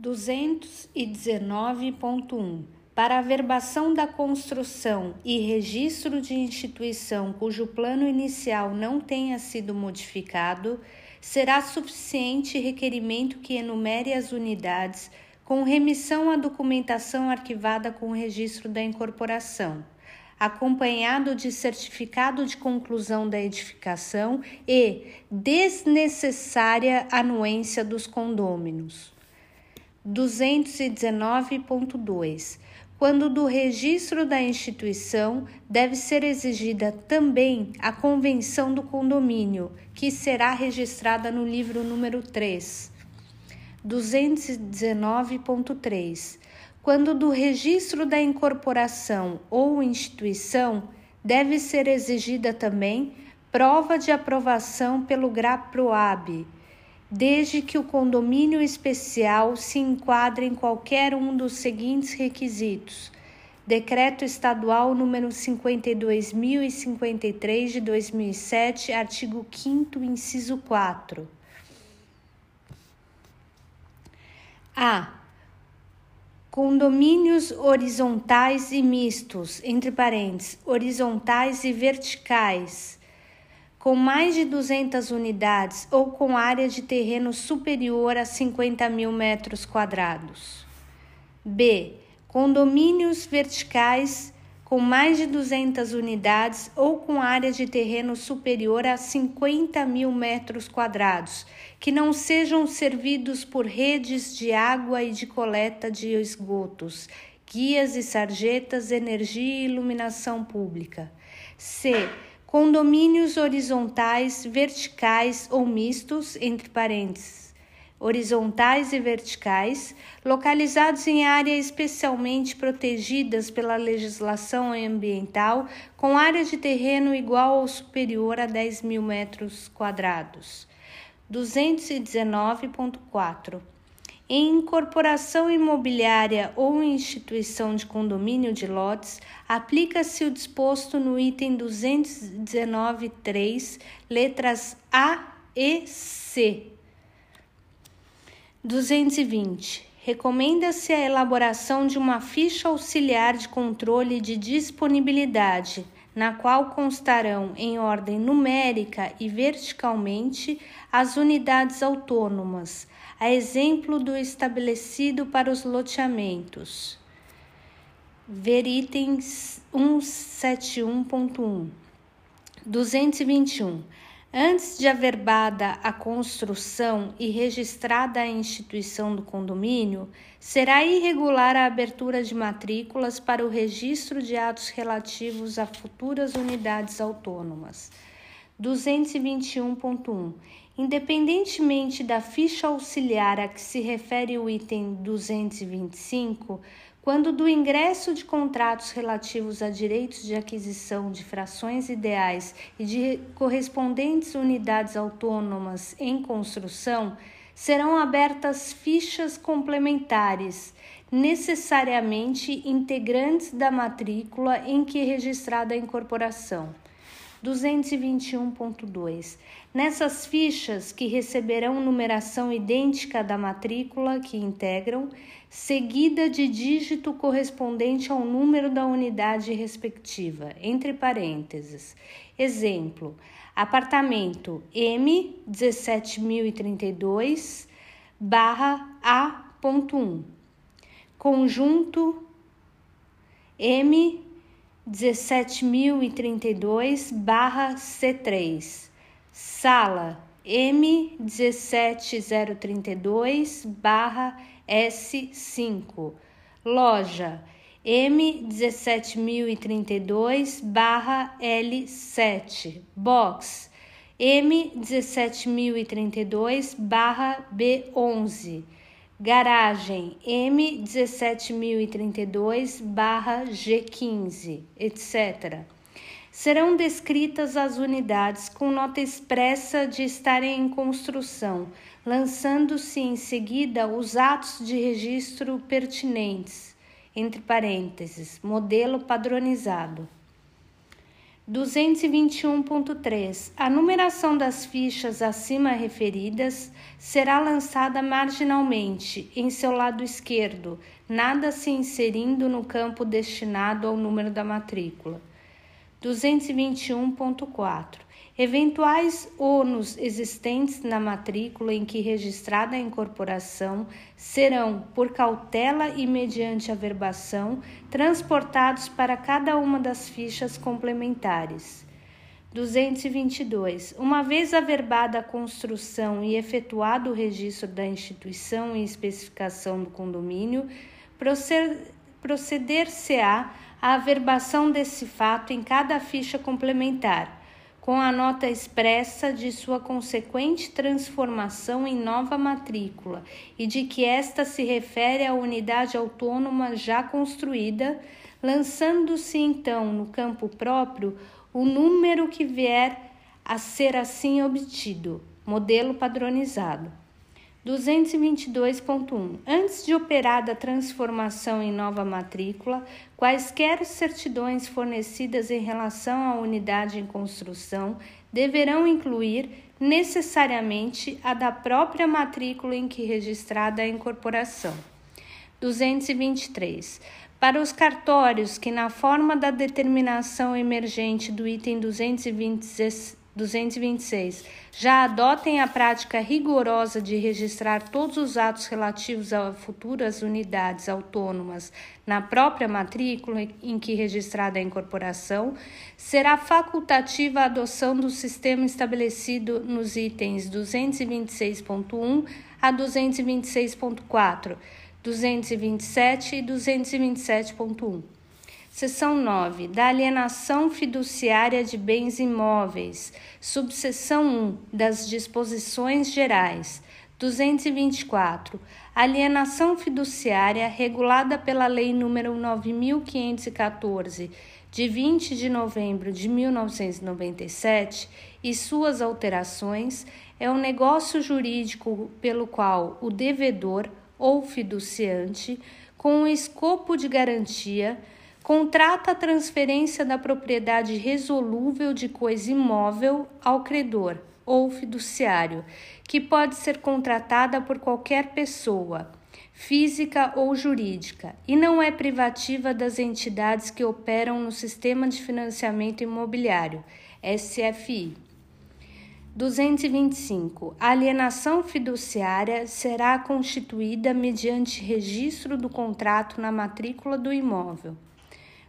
219.1 Para a verbação da construção e registro de instituição cujo plano inicial não tenha sido modificado, será suficiente requerimento que enumere as unidades com remissão à documentação arquivada com o registro da incorporação acompanhado de certificado de conclusão da edificação e desnecessária anuência dos condôminos. 219.2 quando do registro da instituição deve ser exigida também a convenção do condomínio, que será registrada no livro número 3. 219.3 quando do registro da incorporação ou instituição deve ser exigida também prova de aprovação pelo GRAPROAB, desde que o condomínio especial se enquadre em qualquer um dos seguintes requisitos: Decreto Estadual número 52.053 de 2007, artigo 5 inciso 4. A Condomínios horizontais e mistos, entre parênteses, horizontais e verticais, com mais de 200 unidades ou com área de terreno superior a 50 mil metros quadrados. B. Condomínios verticais com mais de 200 unidades ou com área de terreno superior a 50 mil metros quadrados, que não sejam servidos por redes de água e de coleta de esgotos, guias e sarjetas, energia e iluminação pública. C. Condomínios horizontais, verticais ou mistos, entre parênteses horizontais e verticais, localizados em áreas especialmente protegidas pela legislação ambiental, com área de terreno igual ou superior a 10 mil metros quadrados. 219.4 em incorporação imobiliária ou instituição de condomínio de lotes, aplica-se o disposto no item 219.3, letras A e C 220. Recomenda-se a elaboração de uma ficha auxiliar de controle de disponibilidade, na qual constarão em ordem numérica e verticalmente as unidades autônomas, a exemplo do estabelecido para os loteamentos. Ver itens 171.1. 221 Antes de averbada a construção e registrada a instituição do condomínio, será irregular a abertura de matrículas para o registro de atos relativos a futuras unidades autônomas. 221.1. Independentemente da ficha auxiliar a que se refere o item 225, quando do ingresso de contratos relativos a direitos de aquisição de frações ideais e de correspondentes unidades autônomas em construção, serão abertas fichas complementares, necessariamente integrantes da matrícula em que é registrada a incorporação. 221.2. Nessas fichas, que receberão numeração idêntica da matrícula que integram, seguida de dígito correspondente ao número da unidade respectiva, entre parênteses. Exemplo: apartamento M 17032 barra A.1 conjunto M 17.032/C3, sala M17032/S5, loja M17032/L7, box M17032/B11 garagem M17032-G15, etc. Serão descritas as unidades com nota expressa de estarem em construção, lançando-se em seguida os atos de registro pertinentes, entre parênteses, modelo padronizado. 221.3. A numeração das fichas acima referidas será lançada marginalmente em seu lado esquerdo, nada se inserindo no campo destinado ao número da matrícula. 221.4. Eventuais ônus existentes na matrícula em que registrada a incorporação serão, por cautela e mediante averbação, transportados para cada uma das fichas complementares. 222. Uma vez averbada a construção e efetuado o registro da instituição e especificação do condomínio, proceder-se-á a averbação desse fato em cada ficha complementar com a nota expressa de sua consequente transformação em nova matrícula e de que esta se refere à unidade autônoma já construída, lançando-se então no campo próprio o número que vier a ser assim obtido, modelo padronizado. 222.1. Antes de operada a transformação em nova matrícula, quaisquer certidões fornecidas em relação à unidade em construção deverão incluir necessariamente a da própria matrícula em que registrada a incorporação. 223. Para os cartórios que, na forma da determinação emergente do item 226, 226. Já adotem a prática rigorosa de registrar todos os atos relativos a futuras unidades autônomas na própria matrícula em que registrada a incorporação, será facultativa a adoção do sistema estabelecido nos itens 226.1 a 226.4, 227 e 227.1. Seção 9. Da alienação fiduciária de bens imóveis. Subseção 1. Das disposições gerais. 224. Alienação fiduciária regulada pela Lei nº 9514 de 20 de novembro de 1997 e suas alterações é um negócio jurídico pelo qual o devedor ou fiduciante, com o escopo de garantia, contrata a transferência da propriedade resolúvel de coisa imóvel ao credor ou fiduciário, que pode ser contratada por qualquer pessoa, física ou jurídica, e não é privativa das entidades que operam no Sistema de Financiamento Imobiliário, SFI. 225. A alienação fiduciária será constituída mediante registro do contrato na matrícula do imóvel.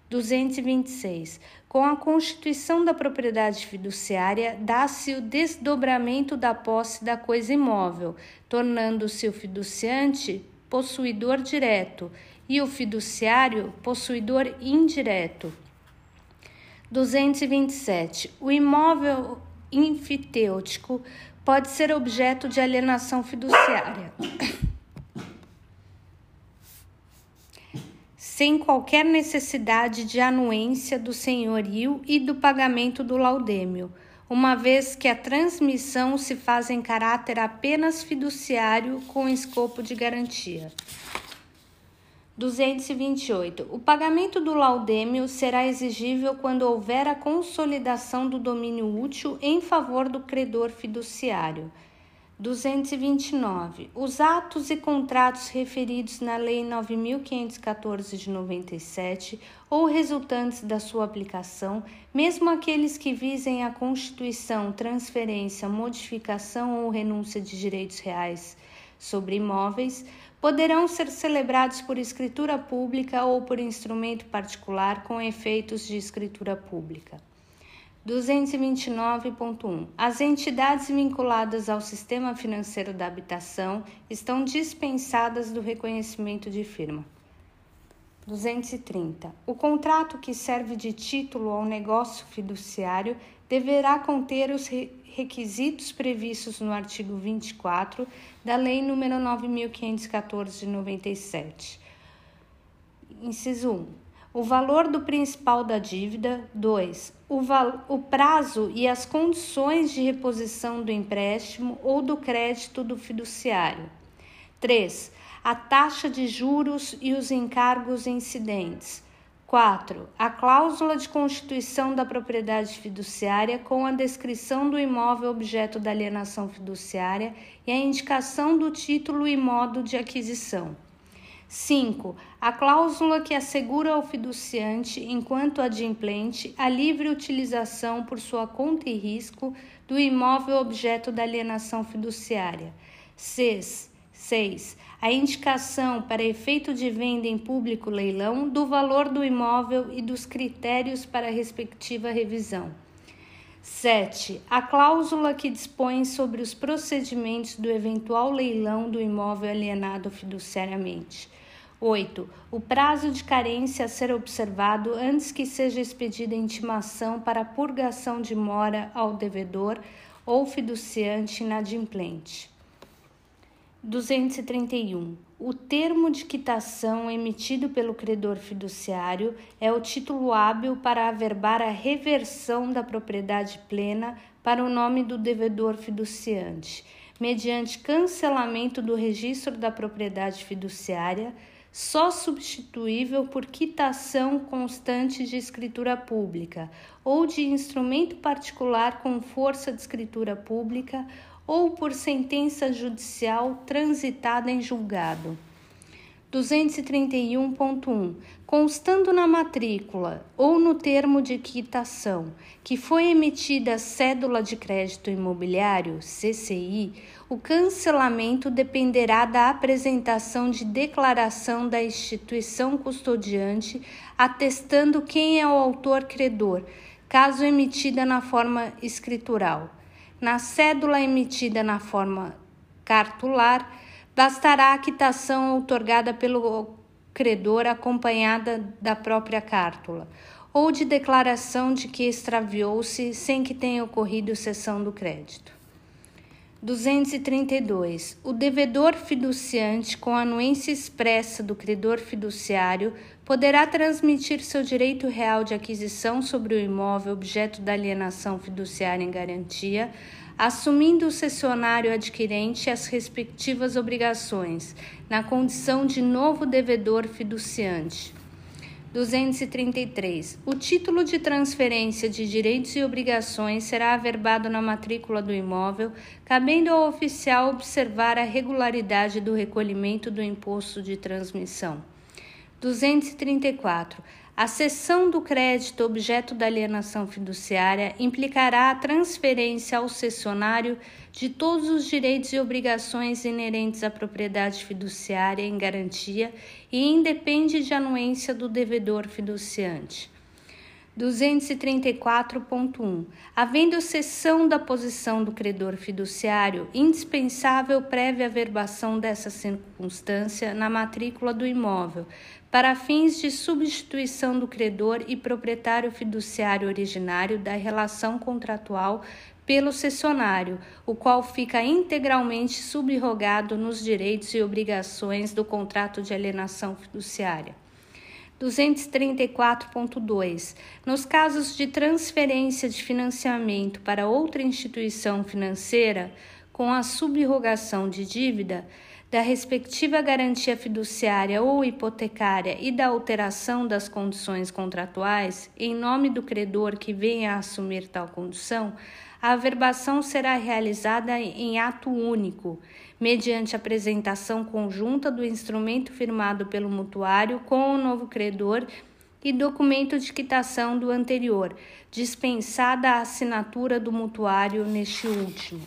226. Com a constituição da propriedade fiduciária, dá-se o desdobramento da posse da coisa imóvel, tornando-se o fiduciante possuidor direto e o fiduciário possuidor indireto. 227. O imóvel infitêutico pode ser objeto de alienação fiduciária. sem qualquer necessidade de anuência do senhorio e do pagamento do laudêmio, uma vez que a transmissão se faz em caráter apenas fiduciário com escopo de garantia. 228. O pagamento do laudêmio será exigível quando houver a consolidação do domínio útil em favor do credor fiduciário. 229. Os atos e contratos referidos na Lei 9514 de 97 ou resultantes da sua aplicação, mesmo aqueles que visem a constituição, transferência, modificação ou renúncia de direitos reais sobre imóveis, poderão ser celebrados por escritura pública ou por instrumento particular com efeitos de escritura pública. 229.1. As entidades vinculadas ao sistema financeiro da habitação estão dispensadas do reconhecimento de firma. 230. O contrato que serve de título ao negócio fiduciário deverá conter os requisitos previstos no artigo 24 da Lei nº 9514 de 97. Inciso 1 o valor do principal da dívida. 2. O, o prazo e as condições de reposição do empréstimo ou do crédito do fiduciário. 3. A taxa de juros e os encargos incidentes. 4. A cláusula de constituição da propriedade fiduciária com a descrição do imóvel objeto da alienação fiduciária e a indicação do título e modo de aquisição. 5. A cláusula que assegura ao fiduciante, enquanto adimplente, a livre utilização por sua conta e risco do imóvel objeto da alienação fiduciária. 6. 6. A indicação para efeito de venda em público leilão do valor do imóvel e dos critérios para a respectiva revisão. 7. A cláusula que dispõe sobre os procedimentos do eventual leilão do imóvel alienado fiduciariamente. 8. O prazo de carência a ser observado antes que seja expedida intimação para purgação de mora ao devedor ou fiduciante inadimplente. 231. O termo de quitação emitido pelo credor fiduciário é o título hábil para averbar a reversão da propriedade plena para o nome do devedor fiduciante, mediante cancelamento do registro da propriedade fiduciária, só substituível por quitação constante de escritura pública ou de instrumento particular com força de escritura pública ou por sentença judicial transitada em julgado. 231.1. Constando na matrícula ou no termo de quitação que foi emitida cédula de crédito imobiliário, CCI, o cancelamento dependerá da apresentação de declaração da instituição custodiante atestando quem é o autor credor, caso emitida na forma escritural. Na cédula emitida na forma cartular, bastará a quitação outorgada pelo credor acompanhada da própria cártula ou de declaração de que extraviou-se sem que tenha ocorrido cessão do crédito. 232. O devedor fiduciante, com anuência expressa do credor fiduciário, poderá transmitir seu direito real de aquisição sobre o imóvel objeto da alienação fiduciária em garantia, assumindo o cessionário adquirente as respectivas obrigações, na condição de novo devedor fiduciante. 233. O título de transferência de direitos e obrigações será averbado na matrícula do imóvel, cabendo ao oficial observar a regularidade do recolhimento do imposto de transmissão. 234. A cessão do crédito objeto da alienação fiduciária implicará a transferência ao cessionário de todos os direitos e obrigações inerentes à propriedade fiduciária em garantia e independe de anuência do devedor fiduciante. 234.1. Havendo cessão da posição do credor fiduciário, indispensável prévia averbação dessa circunstância na matrícula do imóvel, para fins de substituição do credor e proprietário fiduciário originário da relação contratual pelo cessionário, o qual fica integralmente subrogado nos direitos e obrigações do contrato de alienação fiduciária. 234.2. Nos casos de transferência de financiamento para outra instituição financeira, com a subrogação de dívida, da respectiva garantia fiduciária ou hipotecária e da alteração das condições contratuais, em nome do credor que venha a assumir tal condição, a averbação será realizada em ato único, mediante apresentação conjunta do instrumento firmado pelo mutuário com o novo credor e documento de quitação do anterior, dispensada a assinatura do mutuário neste último.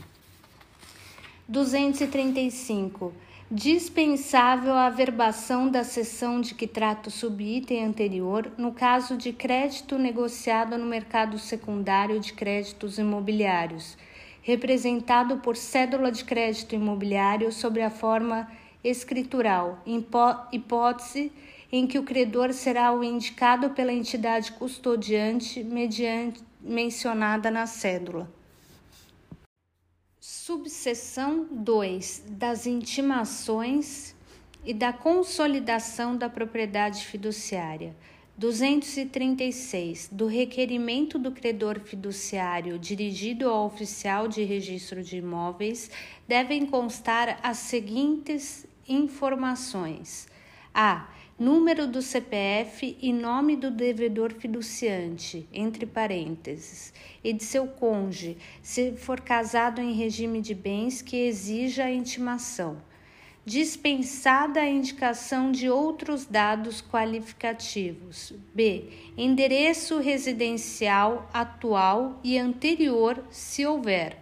235 dispensável a averbação da cessão de que trata o subitem anterior no caso de crédito negociado no mercado secundário de créditos imobiliários, representado por cédula de crédito imobiliário sobre a forma escritural, hipótese em que o credor será o indicado pela entidade custodiante mediante mencionada na cédula. Subseção 2 das intimações e da consolidação da propriedade fiduciária. 236. Do requerimento do credor fiduciário dirigido ao oficial de registro de imóveis devem constar as seguintes informações: a. número do CPF e nome do devedor fiduciante, entre parênteses, e de seu cônjuge, se for casado em regime de bens que exija a intimação. Dispensada a indicação de outros dados qualificativos. B. Endereço residencial atual e anterior, se houver.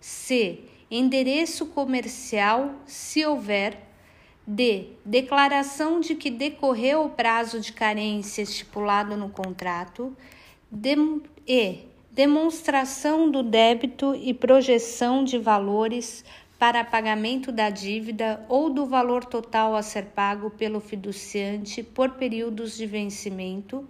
C. Endereço comercial, se houver D. Declaração de que decorreu o prazo de carência estipulado no contrato. Dem e. Demonstração do débito e projeção de valores para pagamento da dívida ou do valor total a ser pago pelo fiduciante por períodos de vencimento.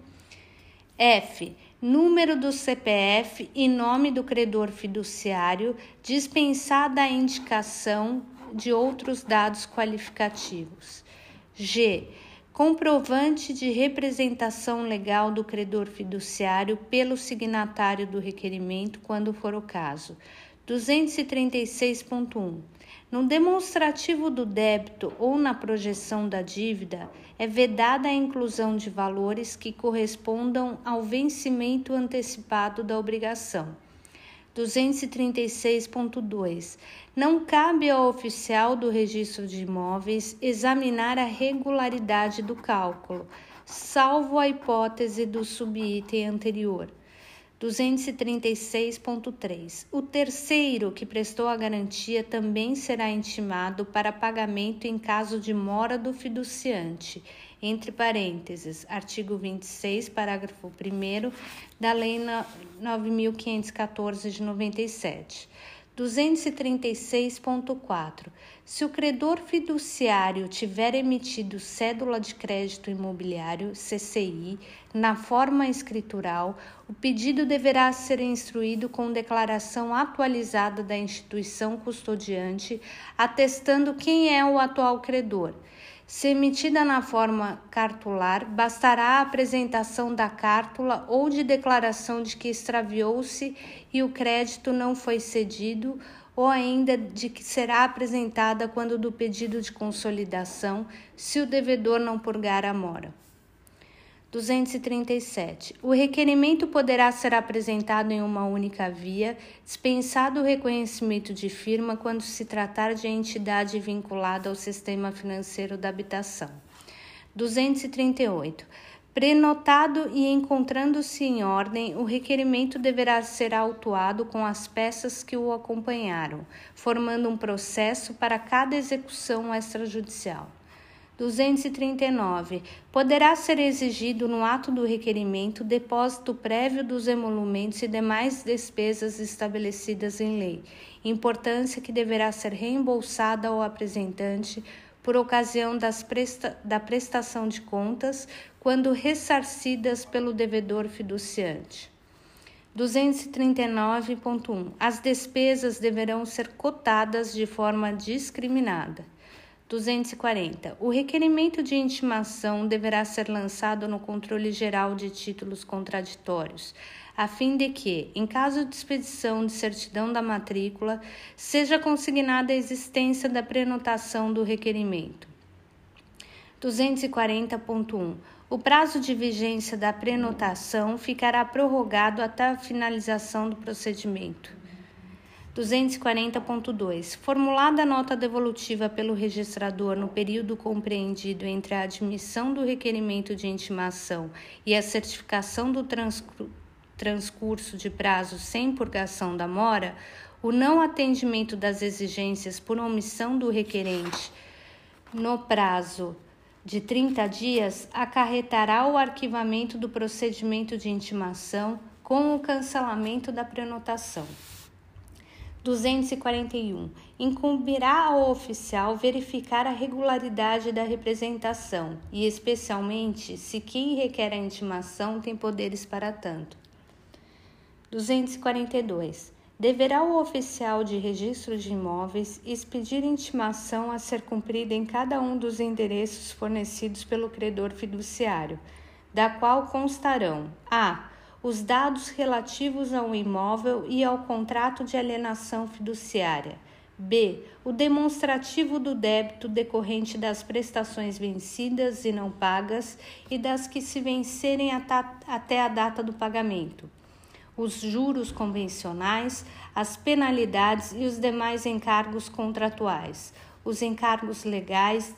F. Número do CPF e nome do credor fiduciário, dispensada a indicação de outros dados qualificativos. G. Comprovante de representação legal do credor fiduciário pelo signatário do requerimento, quando for o caso. 236.1. No demonstrativo do débito ou na projeção da dívida, é vedada a inclusão de valores que correspondam ao vencimento antecipado da obrigação. 236.2. Não cabe ao oficial do registro de imóveis examinar a regularidade do cálculo, salvo a hipótese do subitem anterior. 236.3. O terceiro que prestou a garantia também será intimado para pagamento em caso de mora do fiduciante entre parênteses, artigo 26, parágrafo 1 da Lei 9514 de 97. 236.4. Se o credor fiduciário tiver emitido cédula de crédito imobiliário, CCI, na forma escritural, o pedido deverá ser instruído com declaração atualizada da instituição custodiante, atestando quem é o atual credor se emitida na forma cartular, bastará a apresentação da cártula ou de declaração de que extraviou-se e o crédito não foi cedido, ou ainda de que será apresentada quando do pedido de consolidação, se o devedor não purgar a mora. 237. O requerimento poderá ser apresentado em uma única via, dispensado o reconhecimento de firma quando se tratar de entidade vinculada ao sistema financeiro da habitação. 238. Prenotado e encontrando-se em ordem, o requerimento deverá ser autuado com as peças que o acompanharam, formando um processo para cada execução extrajudicial. 239. Poderá ser exigido no ato do requerimento depósito prévio dos emolumentos e demais despesas estabelecidas em lei, importância que deverá ser reembolsada ao apresentante por ocasião presta da prestação de contas, quando ressarcidas pelo devedor fiduciante. 239.1. As despesas deverão ser cotadas de forma discriminada. 240. O requerimento de intimação deverá ser lançado no controle geral de títulos contraditórios, a fim de que, em caso de expedição de certidão da matrícula, seja consignada a existência da prenotação do requerimento. 240.1. O prazo de vigência da prenotação ficará prorrogado até a finalização do procedimento. 240.2. Formulada a nota devolutiva pelo registrador no período compreendido entre a admissão do requerimento de intimação e a certificação do transcurso de prazo sem purgação da mora, o não atendimento das exigências por omissão do requerente no prazo de 30 dias acarretará o arquivamento do procedimento de intimação com o cancelamento da prenotação. 241. Incumbirá ao oficial verificar a regularidade da representação e, especialmente, se quem requer a intimação tem poderes para tanto. 242. Deverá o oficial de registro de imóveis expedir intimação a ser cumprida em cada um dos endereços fornecidos pelo credor fiduciário, da qual constarão: a os dados relativos ao imóvel e ao contrato de alienação fiduciária. B. O demonstrativo do débito decorrente das prestações vencidas e não pagas e das que se vencerem até a data do pagamento. Os juros convencionais, as penalidades e os demais encargos contratuais, os encargos legais,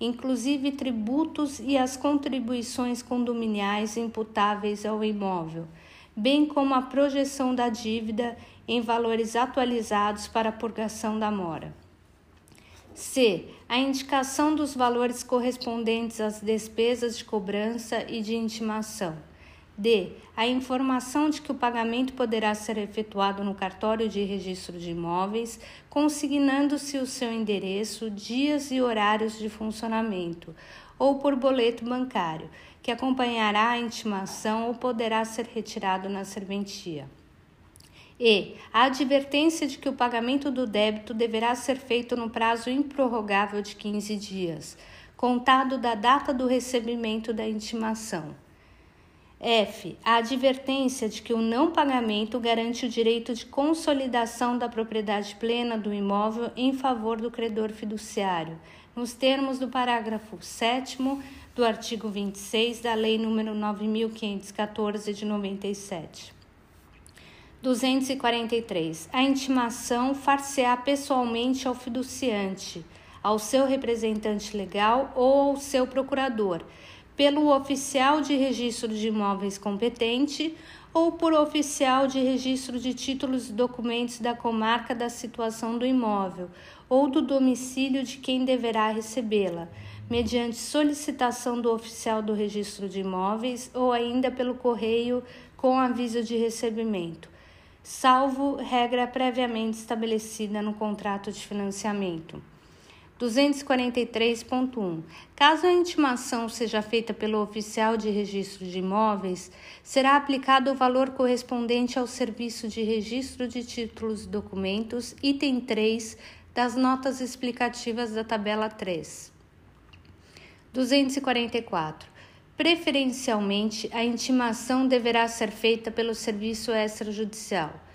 inclusive tributos e as contribuições condominiais imputáveis ao imóvel, bem como a projeção da dívida em valores atualizados para a purgação da mora. C. A indicação dos valores correspondentes às despesas de cobrança e de intimação. D. A informação de que o pagamento poderá ser efetuado no cartório de registro de imóveis, consignando-se o seu endereço, dias e horários de funcionamento, ou por boleto bancário, que acompanhará a intimação ou poderá ser retirado na serventia. E a advertência de que o pagamento do débito deverá ser feito no prazo improrrogável de 15 dias, contado da data do recebimento da intimação. F. A advertência de que o não pagamento garante o direito de consolidação da propriedade plena do imóvel em favor do credor fiduciário, nos termos do parágrafo 7 do artigo 26 da Lei nº 9514 de 97. 243. A intimação far-se-á pessoalmente ao fiduciante, ao seu representante legal ou ao seu procurador, pelo oficial de registro de imóveis competente ou por oficial de registro de títulos e documentos da comarca da situação do imóvel ou do domicílio de quem deverá recebê-la, mediante solicitação do oficial do registro de imóveis ou ainda pelo correio com aviso de recebimento salvo regra previamente estabelecida no contrato de financiamento. 243.1. Caso a intimação seja feita pelo oficial de registro de imóveis, será aplicado o valor correspondente ao serviço de registro de títulos e documentos, item 3 das notas explicativas da tabela 3. 244. Preferencialmente, a intimação deverá ser feita pelo serviço extrajudicial.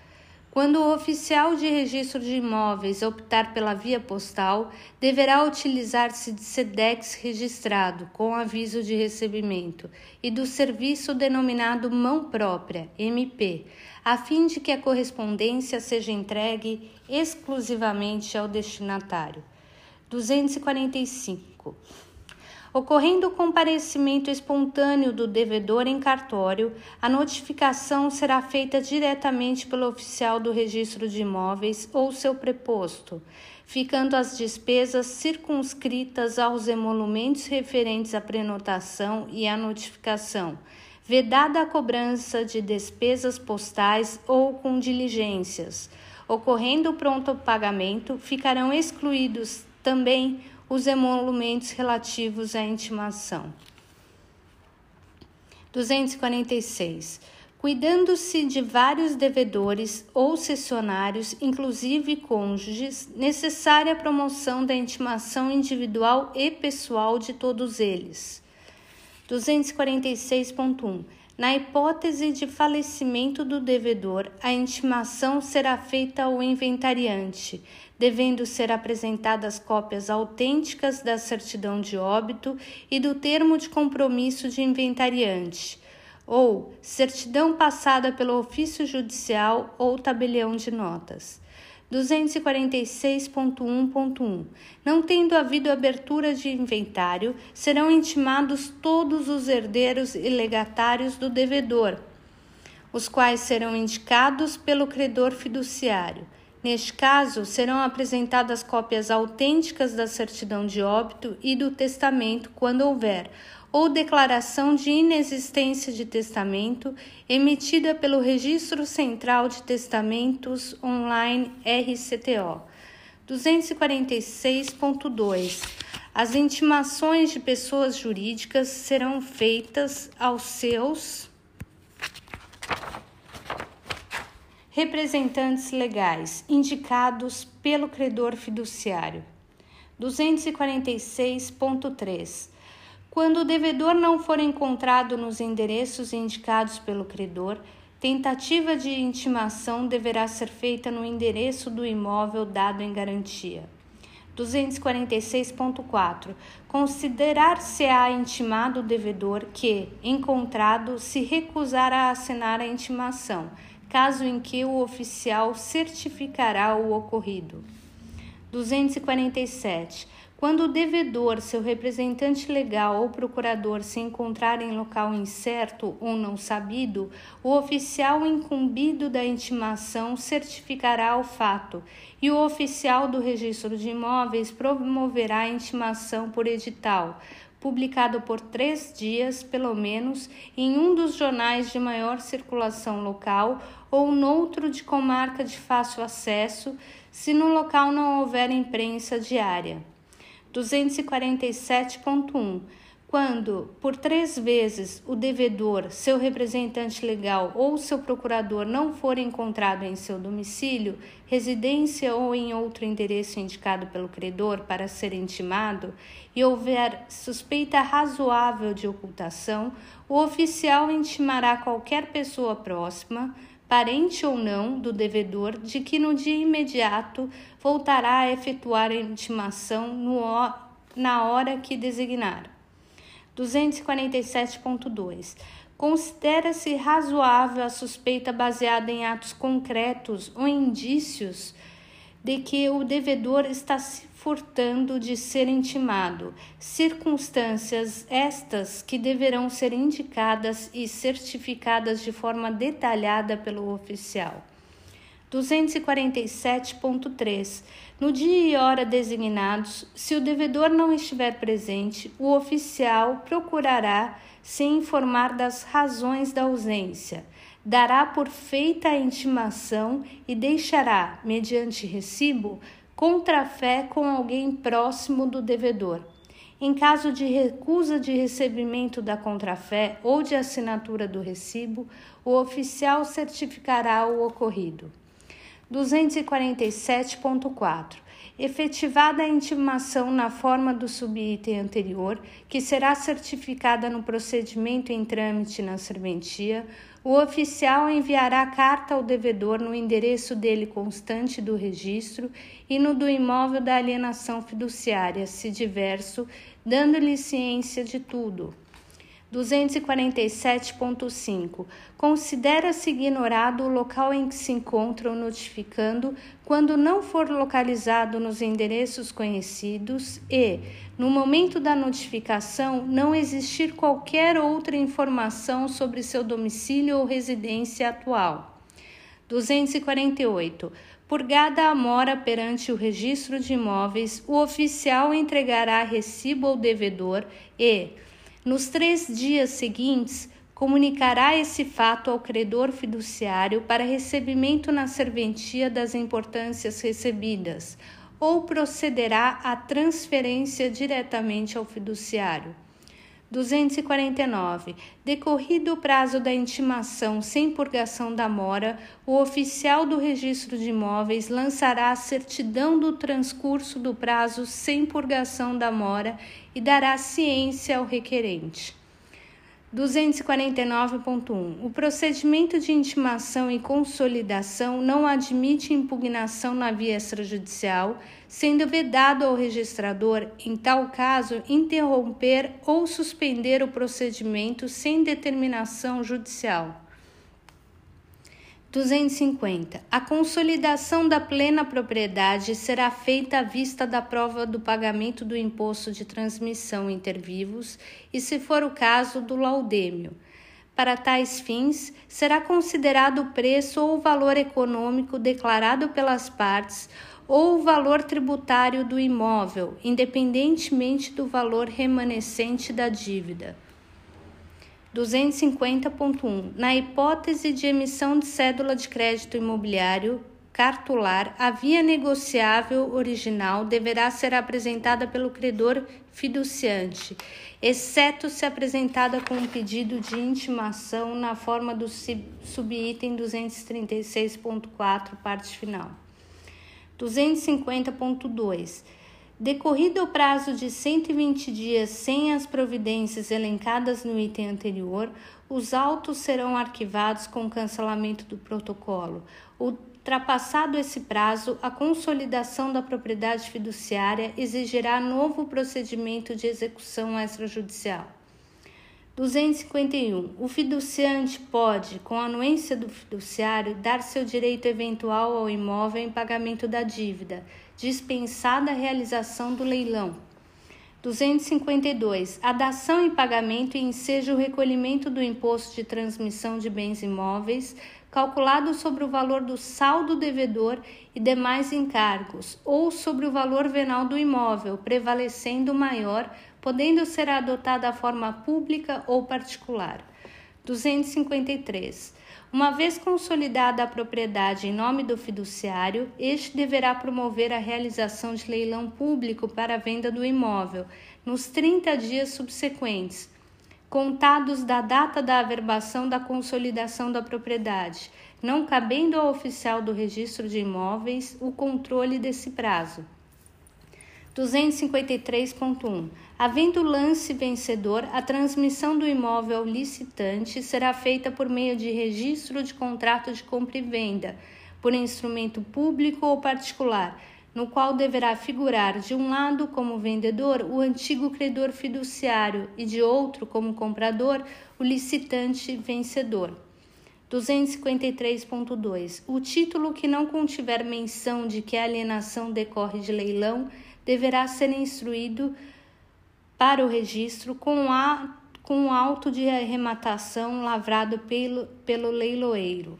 Quando o oficial de registro de imóveis optar pela via postal, deverá utilizar-se de SEDEX registrado com aviso de recebimento e do serviço denominado mão própria, MP, a fim de que a correspondência seja entregue exclusivamente ao destinatário. 245 Ocorrendo o comparecimento espontâneo do devedor em cartório, a notificação será feita diretamente pelo oficial do registro de imóveis ou seu preposto, ficando as despesas circunscritas aos emolumentos referentes à prenotação e à notificação, vedada a cobrança de despesas postais ou com diligências. Ocorrendo o pronto pagamento, ficarão excluídos também os emolumentos relativos à intimação. 246. Cuidando-se de vários devedores ou cessionários, inclusive cônjuges, necessária a promoção da intimação individual e pessoal de todos eles. 246.1 na hipótese de falecimento do devedor, a intimação será feita ao inventariante, devendo ser apresentadas cópias autênticas da certidão de óbito e do termo de compromisso de inventariante, ou certidão passada pelo ofício judicial ou tabelião de notas. 246.1.1. Não tendo havido abertura de inventário, serão intimados todos os herdeiros e legatários do devedor, os quais serão indicados pelo credor fiduciário. Neste caso, serão apresentadas cópias autênticas da certidão de óbito e do testamento, quando houver, ou declaração de inexistência de testamento emitida pelo Registro Central de Testamentos Online RCTO. 246.2. As intimações de pessoas jurídicas serão feitas aos seus representantes legais indicados pelo credor fiduciário. 246.3 quando o devedor não for encontrado nos endereços indicados pelo credor, Tentativa de intimação deverá ser feita no endereço do imóvel dado em garantia. 246.4. Considerar-se-á intimado o devedor que, encontrado, se recusar a assinar a intimação, caso em que o oficial certificará o ocorrido. 247. Quando o devedor, seu representante legal ou procurador se encontrar em local incerto ou não sabido, o oficial incumbido da intimação certificará o fato e o oficial do registro de imóveis promoverá a intimação por edital, publicado por três dias, pelo menos, em um dos jornais de maior circulação local ou noutro de comarca de fácil acesso, se no local não houver imprensa diária. 247.1 quando, por três vezes, o devedor, seu representante legal ou seu procurador não for encontrado em seu domicílio, residência ou em outro endereço indicado pelo credor para ser intimado, e houver suspeita razoável de ocultação, o oficial intimará qualquer pessoa próxima, parente ou não, do devedor, de que no dia imediato voltará a efetuar a intimação no, na hora que designar. 247.2. Considera-se razoável a suspeita baseada em atos concretos ou indícios de que o devedor está se furtando de ser intimado, circunstâncias estas que deverão ser indicadas e certificadas de forma detalhada pelo oficial. 247.3. No dia e hora designados, se o devedor não estiver presente, o oficial procurará se informar das razões da ausência, dará por feita a intimação e deixará, mediante recibo, contrafé com alguém próximo do devedor. Em caso de recusa de recebimento da contrafé ou de assinatura do recibo, o oficial certificará o ocorrido. 247.4. Efetivada a intimação na forma do subitem anterior, que será certificada no procedimento em trâmite na serventia, o oficial enviará carta ao devedor no endereço dele constante do registro e no do imóvel da alienação fiduciária, se diverso, dando-lhe ciência de tudo 247.5. Considera-se ignorado o local em que se encontra o notificando quando não for localizado nos endereços conhecidos e, no momento da notificação, não existir qualquer outra informação sobre seu domicílio ou residência atual. 248. Purgada a mora perante o registro de imóveis, o oficial entregará recibo ao devedor e, nos três dias seguintes, comunicará esse fato ao credor fiduciário para recebimento na serventia das importâncias recebidas, ou procederá à transferência diretamente ao fiduciário. 249. Decorrido o prazo da intimação sem purgação da mora, o oficial do registro de imóveis lançará a certidão do transcurso do prazo sem purgação da mora e dará ciência ao requerente. 249.1. O procedimento de intimação e consolidação não admite impugnação na via extrajudicial, sendo vedado ao registrador, em tal caso, interromper ou suspender o procedimento sem determinação judicial. 250. A consolidação da plena propriedade será feita à vista da prova do pagamento do imposto de transmissão inter vivos e, se for o caso, do laudêmio. Para tais fins, será considerado o preço ou valor econômico declarado pelas partes ou o valor tributário do imóvel, independentemente do valor remanescente da dívida. 250.1. Na hipótese de emissão de cédula de crédito imobiliário cartular, a via negociável original deverá ser apresentada pelo credor fiduciante, exceto se apresentada com um pedido de intimação na forma do subitem 236.4, parte final. 250.2 Decorrido o prazo de 120 dias sem as providências elencadas no item anterior, os autos serão arquivados com cancelamento do protocolo. Ultrapassado esse prazo, a consolidação da propriedade fiduciária exigirá novo procedimento de execução extrajudicial. 251. O fiduciante pode, com a anuência do fiduciário, dar seu direito eventual ao imóvel em pagamento da dívida, dispensada a realização do leilão. 252. A dação em pagamento enseja o recolhimento do imposto de transmissão de bens imóveis, calculado sobre o valor do saldo devedor e demais encargos, ou sobre o valor venal do imóvel, prevalecendo o maior podendo ser adotada a forma pública ou particular. 253. Uma vez consolidada a propriedade em nome do fiduciário, este deverá promover a realização de leilão público para a venda do imóvel nos 30 dias subsequentes, contados da data da averbação da consolidação da propriedade, não cabendo ao oficial do registro de imóveis o controle desse prazo. 253.1. Havendo lance vencedor, a transmissão do imóvel ao licitante será feita por meio de registro de contrato de compra e venda, por instrumento público ou particular, no qual deverá figurar de um lado como vendedor o antigo credor fiduciário e de outro como comprador o licitante vencedor. 253.2. O título que não contiver menção de que a alienação decorre de leilão deverá ser instruído para o registro com, a, com auto de arrematação lavrado pelo, pelo leiloeiro.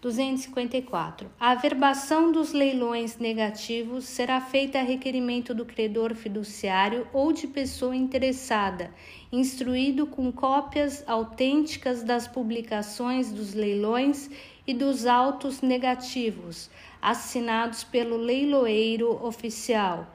254. A averbação dos leilões negativos será feita a requerimento do credor fiduciário ou de pessoa interessada, instruído com cópias autênticas das publicações dos leilões e dos autos negativos, assinados pelo leiloeiro oficial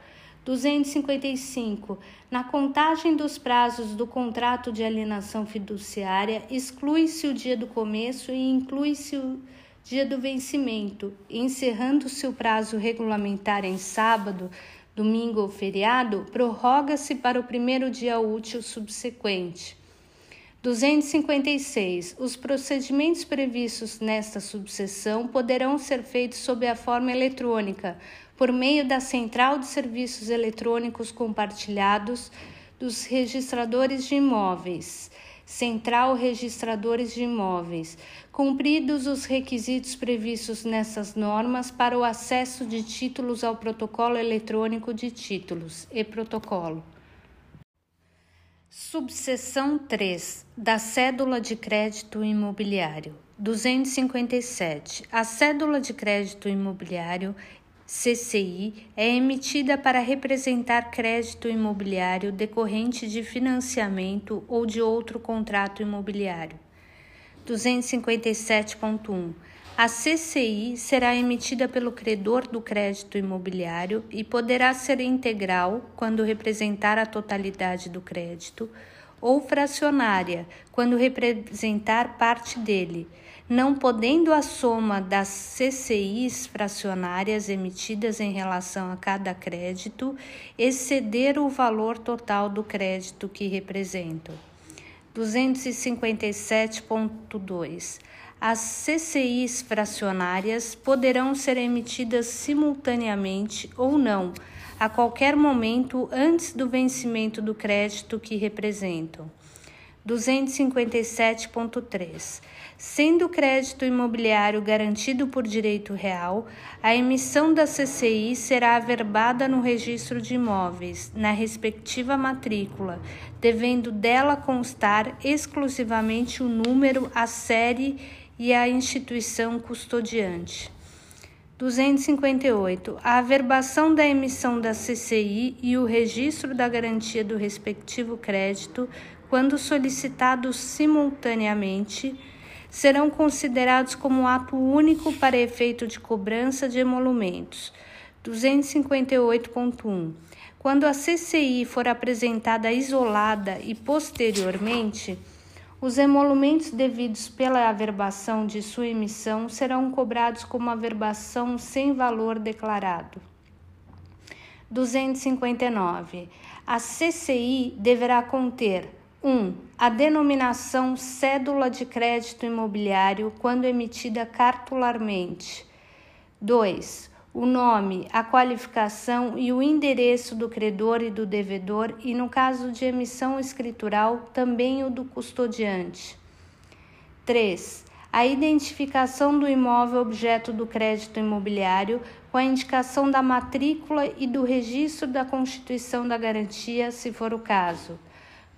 255. Na contagem dos prazos do contrato de alienação fiduciária, exclui-se o dia do começo e inclui-se o dia do vencimento, encerrando-se o prazo regulamentar em sábado, domingo ou feriado, prorroga-se para o primeiro dia útil subsequente. 256. Os procedimentos previstos nesta subseção poderão ser feitos sob a forma eletrônica, por meio da Central de Serviços Eletrônicos Compartilhados dos Registradores de Imóveis, Central Registradores de Imóveis, cumpridos os requisitos previstos nessas normas para o acesso de títulos ao Protocolo Eletrônico de Títulos e Protocolo. Subseção 3 da Cédula de Crédito Imobiliário 257. A cédula de crédito imobiliário CCI é emitida para representar crédito imobiliário decorrente de financiamento ou de outro contrato imobiliário. 257.1. A CCI será emitida pelo credor do crédito imobiliário e poderá ser integral quando representar a totalidade do crédito, ou fracionária quando representar parte dele não podendo a soma das CCIs fracionárias emitidas em relação a cada crédito exceder o valor total do crédito que representam. 257.2 as CCIs fracionárias poderão ser emitidas simultaneamente ou não, a qualquer momento antes do vencimento do crédito que representam. 257.3 Sendo o crédito imobiliário garantido por direito real, a emissão da CCI será averbada no registro de imóveis, na respectiva matrícula, devendo dela constar exclusivamente o número, a série e a instituição custodiante. 258. A averbação da emissão da CCI e o registro da garantia do respectivo crédito, quando solicitados simultaneamente, serão considerados como ato único para efeito de cobrança de emolumentos. 258.1. Quando a CCI for apresentada isolada e posteriormente, os emolumentos devidos pela averbação de sua emissão serão cobrados como averbação sem valor declarado. 259. A CCI deverá conter 1. Um, a denominação cédula de crédito imobiliário quando emitida cartularmente. 2. O nome, a qualificação e o endereço do credor e do devedor, e no caso de emissão escritural, também o do custodiante. 3 a identificação do imóvel objeto do crédito imobiliário com a indicação da matrícula e do registro da constituição da garantia, se for o caso.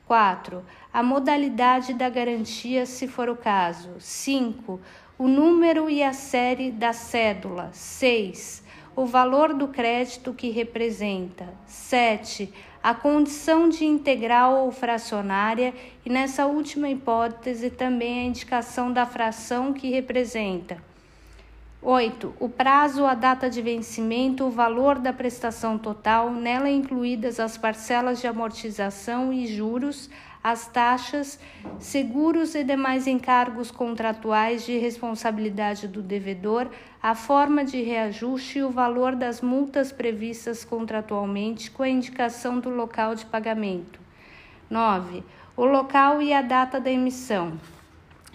4. A modalidade da garantia, se for o caso. 5. O número e a série da cédula. 6. O valor do crédito que representa. 7 a condição de integral ou fracionária e, nessa última hipótese, também a indicação da fração que representa. 8. O prazo, a data de vencimento, o valor da prestação total, nela incluídas as parcelas de amortização e juros, as taxas, seguros e demais encargos contratuais de responsabilidade do devedor, a forma de reajuste e o valor das multas previstas contratualmente, com a indicação do local de pagamento. 9. O local e a data da emissão.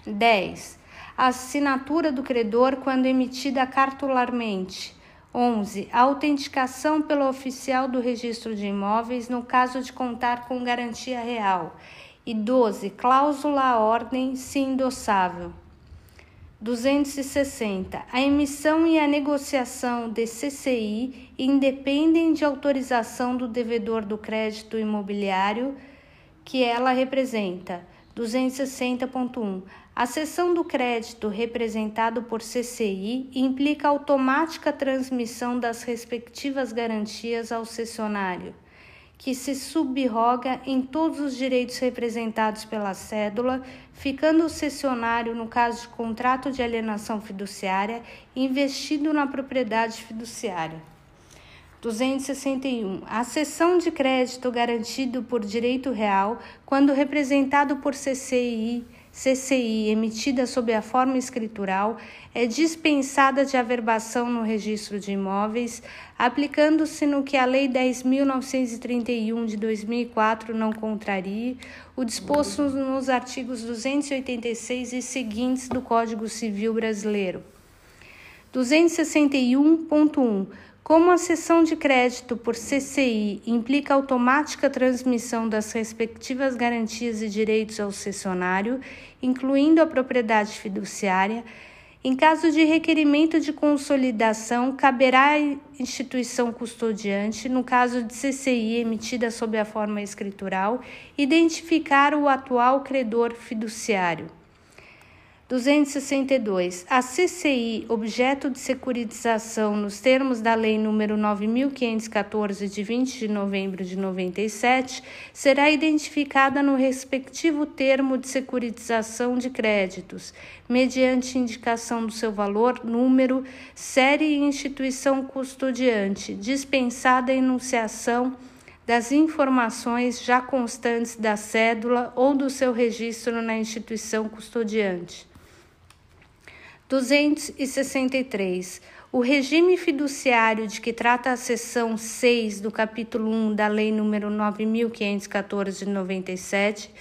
10. A assinatura do credor quando emitida cartularmente. 11. A autenticação pelo oficial do registro de imóveis no caso de contar com garantia real. E 12. Cláusula à ordem, se endossável. 260. A emissão e a negociação de CCI independem de autorização do devedor do crédito imobiliário que ela representa. 260.1. A cessão do crédito representado por CCI implica automática transmissão das respectivas garantias ao cessionário que se subroga em todos os direitos representados pela cédula, ficando o cessionário, no caso de contrato de alienação fiduciária, investido na propriedade fiduciária. 261. A cessão de crédito garantido por direito real, quando representado por CCI, CCI emitida sob a forma escritural é dispensada de averbação no registro de imóveis, aplicando-se no que a Lei 10.931 de 2004 não contrarie, o disposto nos artigos 286 e seguintes do Código Civil Brasileiro. 261.1 como a cessão de crédito por CCI implica automática transmissão das respectivas garantias e direitos ao cessionário, incluindo a propriedade fiduciária, em caso de requerimento de consolidação, caberá à instituição custodiante, no caso de CCI emitida sob a forma escritural, identificar o atual credor fiduciário. 262. A CCI, objeto de securitização nos termos da Lei nº 9514 de 20 de novembro de 97, será identificada no respectivo termo de securitização de créditos, mediante indicação do seu valor, número, série e instituição custodiante, dispensada a enunciação das informações já constantes da cédula ou do seu registro na instituição custodiante. 263. O regime fiduciário de que trata a seção 6 do capítulo 1 da Lei nº 9514 de 97,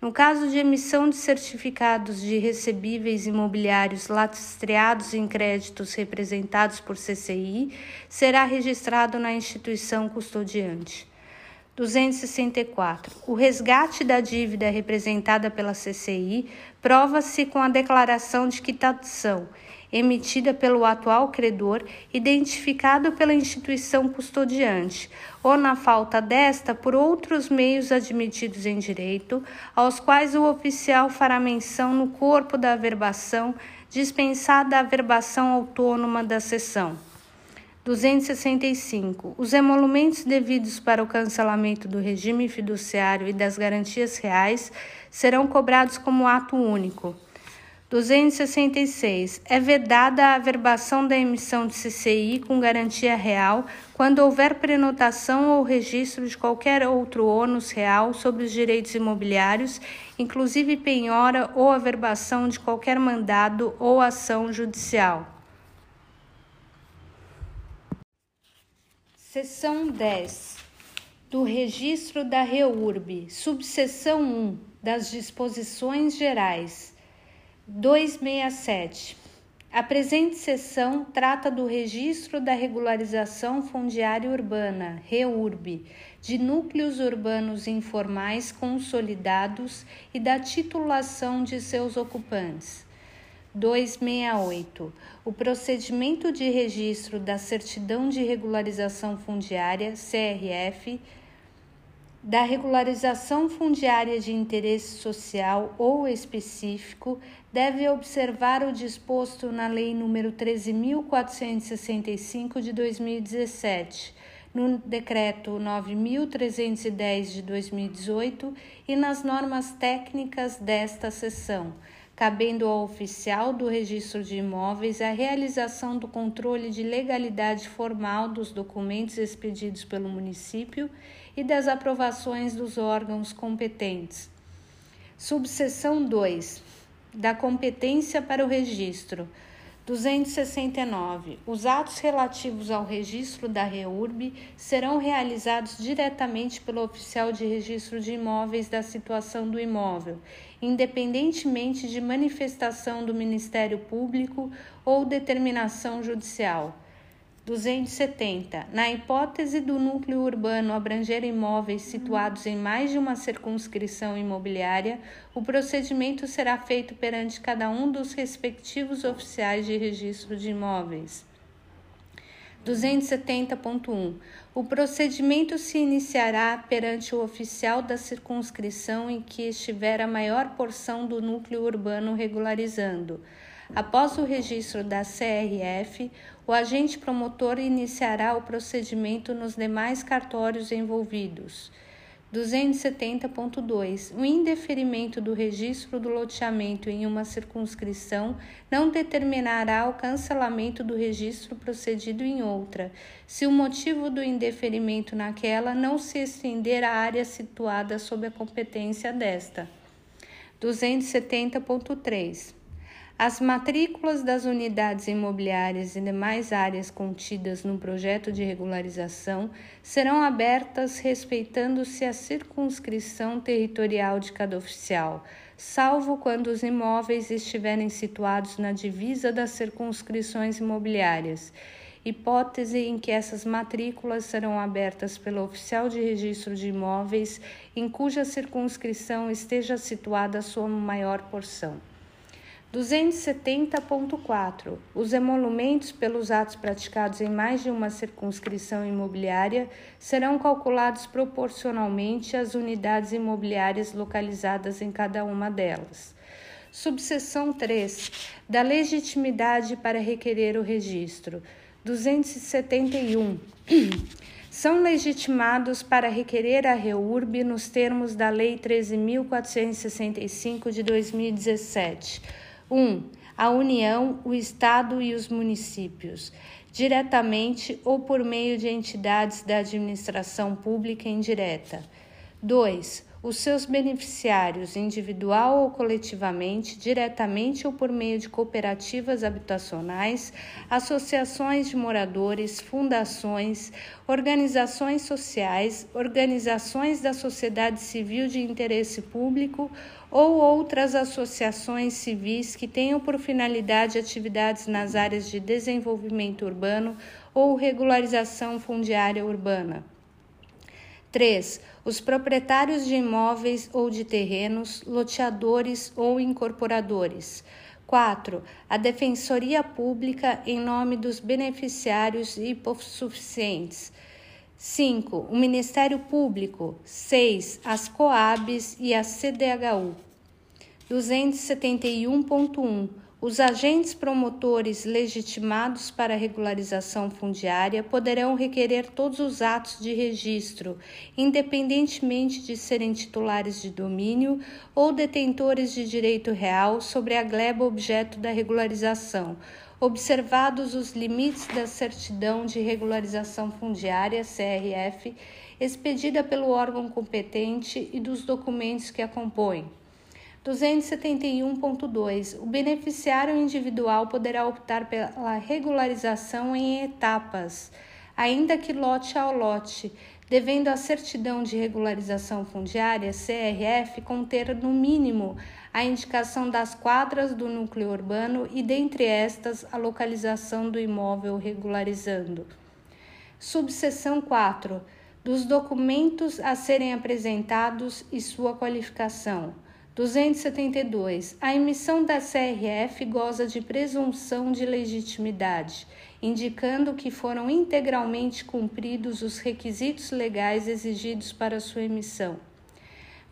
no caso de emissão de certificados de recebíveis imobiliários lastreados em créditos representados por CCI, será registrado na instituição custodiante. 264. O resgate da dívida representada pela CCI prova-se com a declaração de quitação emitida pelo atual credor, identificado pela instituição custodiante, ou na falta desta, por outros meios admitidos em direito, aos quais o oficial fará menção no corpo da averbação, dispensada a averbação autônoma da sessão. 265. Os emolumentos devidos para o cancelamento do regime fiduciário e das garantias reais serão cobrados como ato único. 266. É vedada a averbação da emissão de CCI com garantia real quando houver prenotação ou registro de qualquer outro ônus real sobre os direitos imobiliários, inclusive penhora ou averbação de qualquer mandado ou ação judicial. Seção 10 do Registro da REURB, subseção 1 das Disposições Gerais 267. A presente seção trata do registro da regularização fundiária urbana, REURB, de núcleos urbanos informais consolidados e da titulação de seus ocupantes. 268. O procedimento de registro da Certidão de Regularização Fundiária, CRF, da regularização fundiária de interesse social ou específico deve observar o disposto na Lei nº 13.465 de 2017, no Decreto 9.310 de 2018 e nas normas técnicas desta seção, cabendo ao oficial do registro de imóveis a realização do controle de legalidade formal dos documentos expedidos pelo município e das aprovações dos órgãos competentes. Subseção 2. Da competência para o registro. 269. Os atos relativos ao registro da REURB serão realizados diretamente pelo oficial de registro de imóveis da situação do imóvel, independentemente de manifestação do Ministério Público ou determinação judicial. 270. Na hipótese do núcleo urbano abranger imóveis situados em mais de uma circunscrição imobiliária, o procedimento será feito perante cada um dos respectivos oficiais de registro de imóveis. 270.1. O procedimento se iniciará perante o oficial da circunscrição em que estiver a maior porção do núcleo urbano regularizando. Após o registro da CRF, o agente promotor iniciará o procedimento nos demais cartórios envolvidos. 270.2. O indeferimento do registro do loteamento em uma circunscrição não determinará o cancelamento do registro procedido em outra, se o motivo do indeferimento naquela não se estender à área situada sob a competência desta. 270.3. As matrículas das unidades imobiliárias e demais áreas contidas no projeto de regularização serão abertas respeitando-se a circunscrição territorial de cada oficial, salvo quando os imóveis estiverem situados na divisa das circunscrições imobiliárias hipótese em que essas matrículas serão abertas pelo oficial de registro de imóveis em cuja circunscrição esteja situada a sua maior porção. 270.4. Os emolumentos pelos atos praticados em mais de uma circunscrição imobiliária serão calculados proporcionalmente às unidades imobiliárias localizadas em cada uma delas. Subseção 3. Da legitimidade para requerer o registro. 271. São legitimados para requerer a REURB nos termos da Lei 13.465 de 2017 1. A União, o Estado e os municípios, diretamente ou por meio de entidades da administração pública indireta. 2 os seus beneficiários, individual ou coletivamente, diretamente ou por meio de cooperativas habitacionais, associações de moradores, fundações, organizações sociais, organizações da sociedade civil de interesse público ou outras associações civis que tenham por finalidade atividades nas áreas de desenvolvimento urbano ou regularização fundiária urbana. 3. Os proprietários de imóveis ou de terrenos, loteadores ou incorporadores. 4. A Defensoria Pública em nome dos beneficiários hipossuficientes. 5. O Ministério Público. 6. As COABs e a CDHU. 271.1 os agentes promotores legitimados para regularização fundiária poderão requerer todos os atos de registro, independentemente de serem titulares de domínio ou detentores de direito real sobre a gleba objeto da regularização, observados os limites da certidão de regularização fundiária CRF expedida pelo órgão competente e dos documentos que a compõem. 271.2. O beneficiário individual poderá optar pela regularização em etapas, ainda que lote ao lote, devendo a certidão de regularização fundiária, CRF, conter no mínimo a indicação das quadras do núcleo urbano e, dentre estas, a localização do imóvel regularizando. Subseção 4. Dos documentos a serem apresentados e sua qualificação. 272. A emissão da CRF goza de presunção de legitimidade, indicando que foram integralmente cumpridos os requisitos legais exigidos para sua emissão.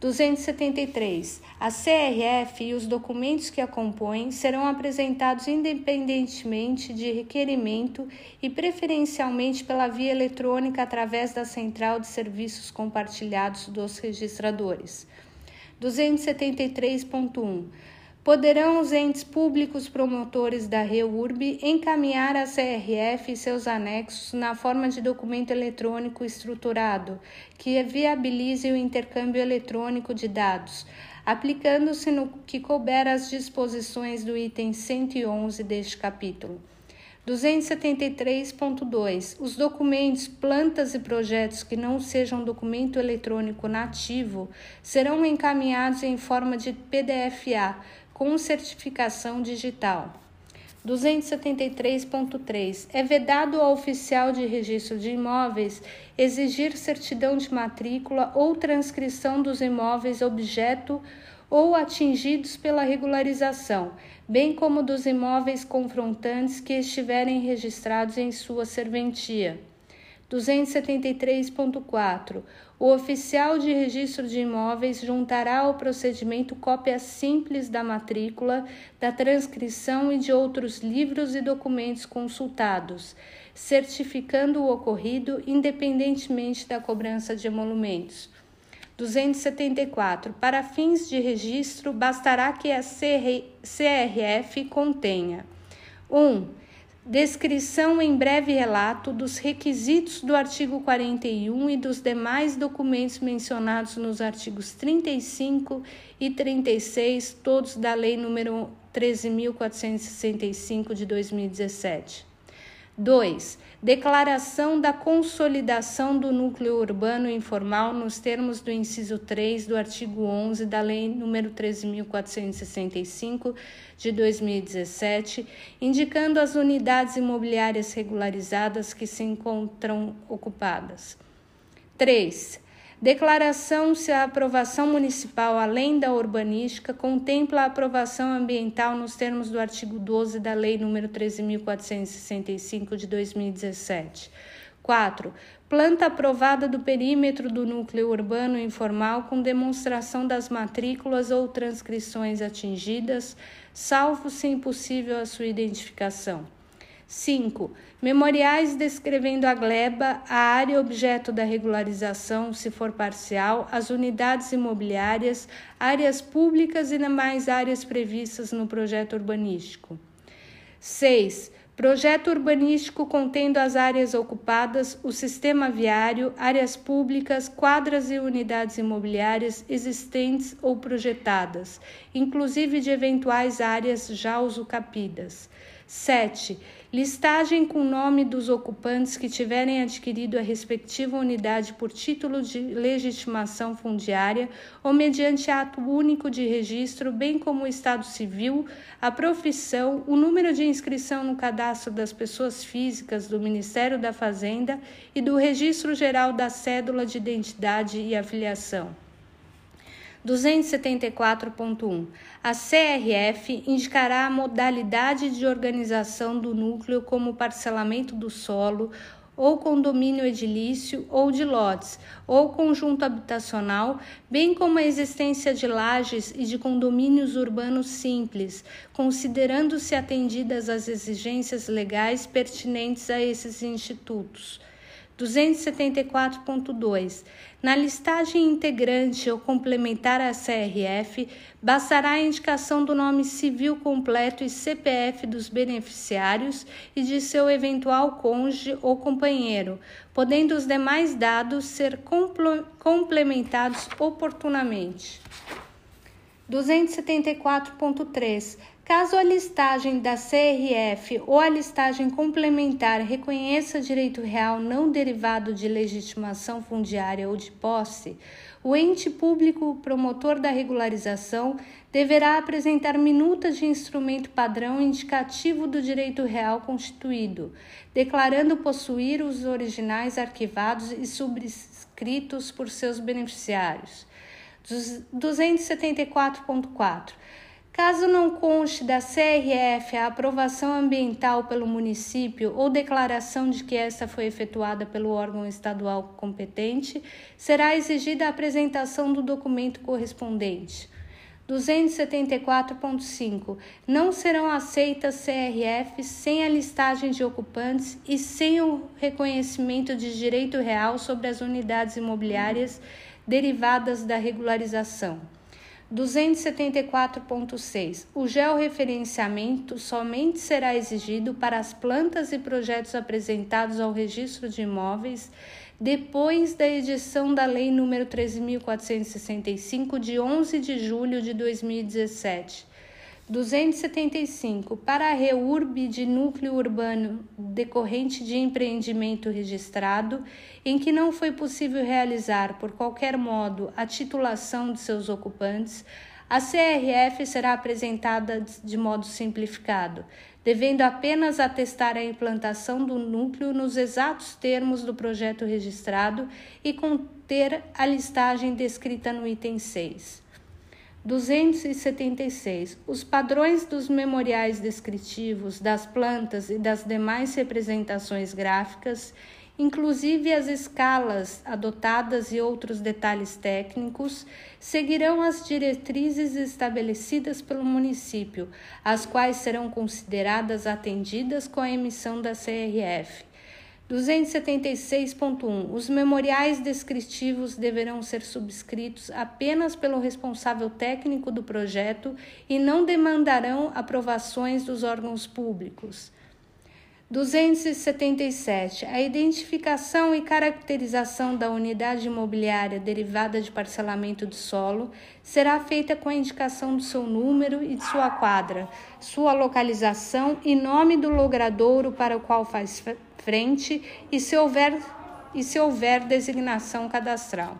273. A CRF e os documentos que a compõem serão apresentados independentemente de requerimento e preferencialmente pela via eletrônica através da Central de Serviços Compartilhados dos Registradores. 273.1. Poderão os entes públicos promotores da REURB encaminhar a CRF e seus anexos na forma de documento eletrônico estruturado, que viabilize o intercâmbio eletrônico de dados, aplicando-se no que couber as disposições do item 111 deste capítulo. 273.2. Os documentos, plantas e projetos que não sejam documento eletrônico nativo serão encaminhados em forma de PDF-A com certificação digital. 273.3. É vedado ao oficial de registro de imóveis exigir certidão de matrícula ou transcrição dos imóveis objeto ou atingidos pela regularização, bem como dos imóveis confrontantes que estiverem registrados em sua serventia. 273.4. O oficial de registro de imóveis juntará ao procedimento cópia simples da matrícula, da transcrição e de outros livros e documentos consultados, certificando o ocorrido independentemente da cobrança de emolumentos. 274. Para fins de registro, bastará que a CRF contenha 1. Um, descrição em breve relato dos requisitos do artigo 41 e dos demais documentos mencionados nos artigos 35 e 36, todos da Lei nº 13.465 de 2017. 2. Declaração da consolidação do núcleo urbano informal nos termos do inciso 3 do artigo 11 da Lei nº 13.465 de 2017, indicando as unidades imobiliárias regularizadas que se encontram ocupadas. 3 Declaração se a aprovação municipal, além da urbanística, contempla a aprovação ambiental nos termos do artigo 12 da Lei nº 13.465 de 2017. 4. Planta aprovada do perímetro do núcleo urbano informal com demonstração das matrículas ou transcrições atingidas, salvo se impossível a sua identificação. 5. Memoriais descrevendo a gleba, a área objeto da regularização, se for parcial, as unidades imobiliárias, áreas públicas e demais áreas previstas no projeto urbanístico. 6. Projeto urbanístico contendo as áreas ocupadas, o sistema viário, áreas públicas, quadras e unidades imobiliárias existentes ou projetadas, inclusive de eventuais áreas já usucapidas. 7. Listagem com o nome dos ocupantes que tiverem adquirido a respectiva unidade por título de legitimação fundiária ou mediante ato único de registro, bem como o estado civil, a profissão, o número de inscrição no cadastro das pessoas físicas do Ministério da Fazenda e do Registro Geral da Cédula de Identidade e Afiliação. 274.1. A CRF indicará a modalidade de organização do núcleo como parcelamento do solo ou condomínio edilício ou de lotes, ou conjunto habitacional, bem como a existência de lajes e de condomínios urbanos simples, considerando-se atendidas as exigências legais pertinentes a esses institutos. 274.2. Na listagem integrante ou complementar à CRF, bastará a indicação do nome civil completo e CPF dos beneficiários e de seu eventual cônjuge ou companheiro, podendo os demais dados ser complementados oportunamente. 274.3. Caso a listagem da CRF ou a listagem complementar reconheça direito real não derivado de legitimação fundiária ou de posse, o ente público promotor da regularização deverá apresentar minuta de instrumento padrão indicativo do direito real constituído, declarando possuir os originais arquivados e subscritos por seus beneficiários. 274.4. Caso não conste da CRF a aprovação ambiental pelo município ou declaração de que esta foi efetuada pelo órgão estadual competente, será exigida a apresentação do documento correspondente. 274.5. Não serão aceitas CRFs sem a listagem de ocupantes e sem o reconhecimento de direito real sobre as unidades imobiliárias derivadas da regularização. 274.6. O georreferenciamento somente será exigido para as plantas e projetos apresentados ao registro de imóveis depois da edição da Lei nº 13.465, de 11 de julho de 2017 275. Para a REURB de núcleo urbano decorrente de empreendimento registrado, em que não foi possível realizar, por qualquer modo, a titulação de seus ocupantes, a CRF será apresentada de modo simplificado, devendo apenas atestar a implantação do núcleo nos exatos termos do projeto registrado e conter a listagem descrita no item 6. 276. Os padrões dos memoriais descritivos das plantas e das demais representações gráficas, inclusive as escalas adotadas e outros detalhes técnicos, seguirão as diretrizes estabelecidas pelo município, as quais serão consideradas atendidas com a emissão da CRF. 276.1. Os memoriais descritivos deverão ser subscritos apenas pelo responsável técnico do projeto e não demandarão aprovações dos órgãos públicos. 277. A identificação e caracterização da unidade imobiliária derivada de parcelamento de solo será feita com a indicação do seu número e de sua quadra, sua localização e nome do logradouro para o qual faz frente e se houver, e se houver designação cadastral.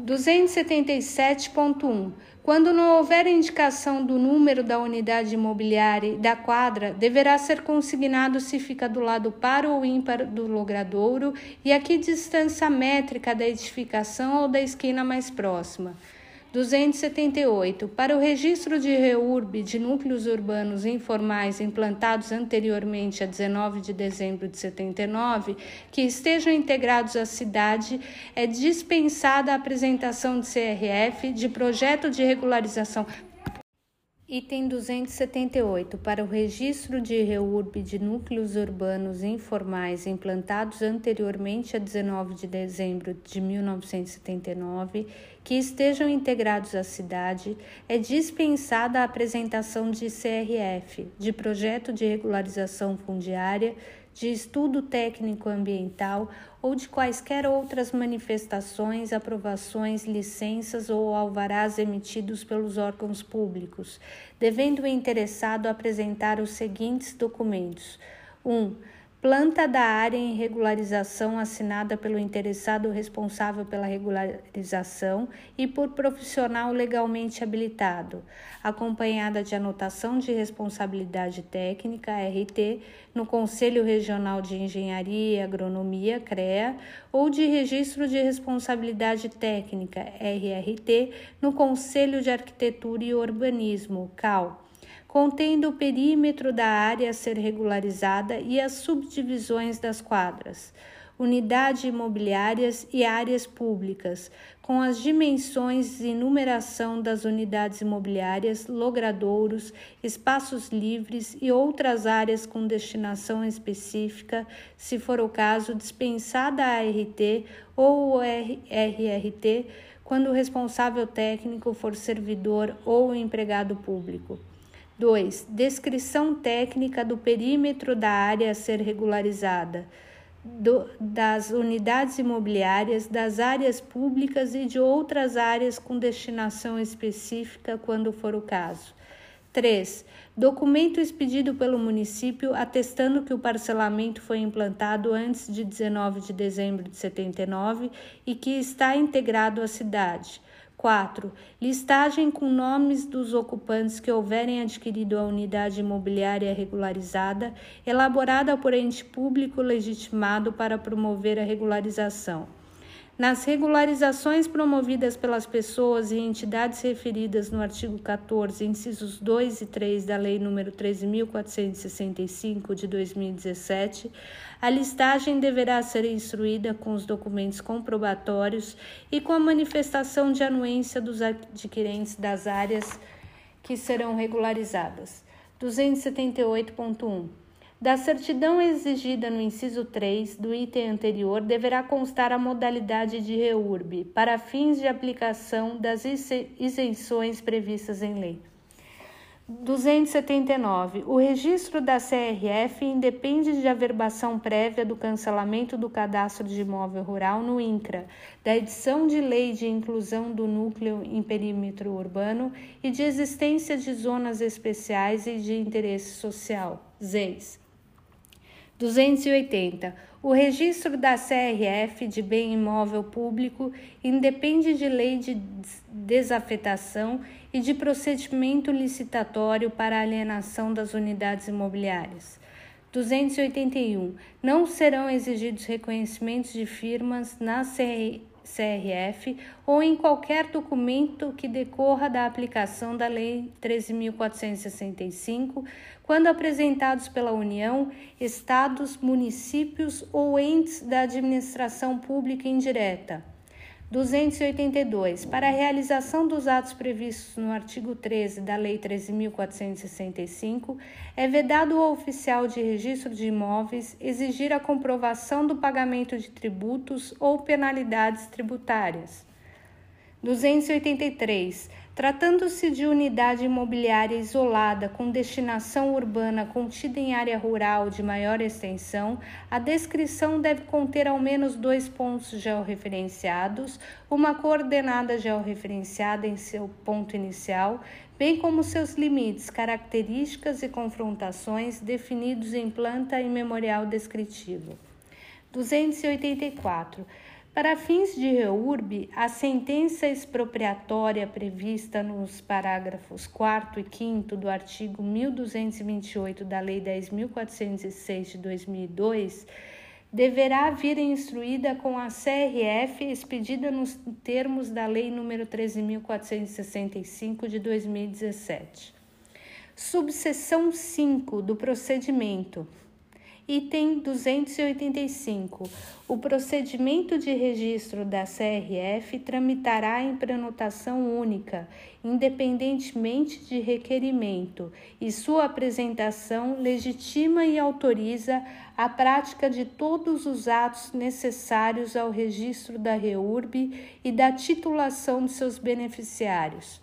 277.1. Quando não houver indicação do número da unidade imobiliária e da quadra, deverá ser consignado se fica do lado par ou ímpar do logradouro e a que distância métrica da edificação ou da esquina mais próxima. 278. Para o registro de REURB de núcleos urbanos informais implantados anteriormente a 19 de dezembro de 79, que estejam integrados à cidade, é dispensada a apresentação de CRF, de projeto de regularização Item 278. Para o registro de REURB de núcleos urbanos informais implantados anteriormente a 19 de dezembro de 1979, que estejam integrados à cidade, é dispensada a apresentação de CRF, de projeto de regularização fundiária, de estudo técnico ambiental ou de quaisquer outras manifestações, aprovações, licenças ou alvarás emitidos pelos órgãos públicos, devendo o interessado apresentar os seguintes documentos: 1. Um, planta da área em regularização assinada pelo interessado responsável pela regularização e por profissional legalmente habilitado, acompanhada de anotação de responsabilidade técnica RT no Conselho Regional de Engenharia e Agronomia CREA ou de registro de responsabilidade técnica RRT no Conselho de Arquitetura e Urbanismo CAL contendo o perímetro da área a ser regularizada e as subdivisões das quadras, unidades imobiliárias e áreas públicas, com as dimensões e numeração das unidades imobiliárias, logradouros, espaços livres e outras áreas com destinação específica, se for o caso, dispensada a RT ou RRT, quando o responsável técnico for servidor ou empregado público. 2. Descrição técnica do perímetro da área a ser regularizada. do, das unidades imobiliárias, das áreas públicas e de outras áreas com destinação específica, quando for o caso. 3. Documento expedido pelo município atestando que o parcelamento foi implantado antes de 19 de dezembro de 79 e que está integrado à cidade. 4. Listagem com nomes dos ocupantes que houverem adquirido a unidade imobiliária regularizada, elaborada por ente público legitimado para promover a regularização. Nas regularizações promovidas pelas pessoas e entidades referidas no artigo 14, incisos 2 e 3 da Lei nº 13.465 de 2017, a listagem deverá ser instruída com os documentos comprobatórios e com a manifestação de anuência dos adquirentes das áreas que serão regularizadas. 278.1 da certidão exigida no inciso 3 do item anterior deverá constar a modalidade de reurb para fins de aplicação das isenções previstas em lei. 279. O registro da CRF independe de averbação prévia do cancelamento do cadastro de imóvel rural no INCRA, da edição de lei de inclusão do núcleo em perímetro urbano e de existência de zonas especiais e de interesse social, ZEIS. 280. O registro da CRF de bem imóvel público independe de lei de desafetação e de procedimento licitatório para alienação das unidades imobiliárias. 281. Não serão exigidos reconhecimentos de firmas na CRF ou em qualquer documento que decorra da aplicação da Lei 13.465 quando apresentados pela União, estados, municípios ou entes da administração pública indireta. 282. Para a realização dos atos previstos no artigo 13 da Lei 13.465, é vedado ao oficial de registro de imóveis exigir a comprovação do pagamento de tributos ou penalidades tributárias. 283. Tratando-se de unidade imobiliária isolada com destinação urbana contida em área rural de maior extensão, a descrição deve conter ao menos dois pontos georreferenciados, uma coordenada georreferenciada em seu ponto inicial, bem como seus limites, características e confrontações definidos em planta e memorial descritivo. 284. Para fins de reurb, a sentença expropriatória prevista nos parágrafos 4 e 5 do artigo 1228 da Lei 10.406 de 2002 deverá vir instruída com a CRF expedida nos termos da Lei nº 13.465 de 2017. Subseção 5 do procedimento Item 285. O procedimento de registro da CRF tramitará em prenotação única, independentemente de requerimento, e sua apresentação legitima e autoriza a prática de todos os atos necessários ao registro da REURB e da titulação de seus beneficiários.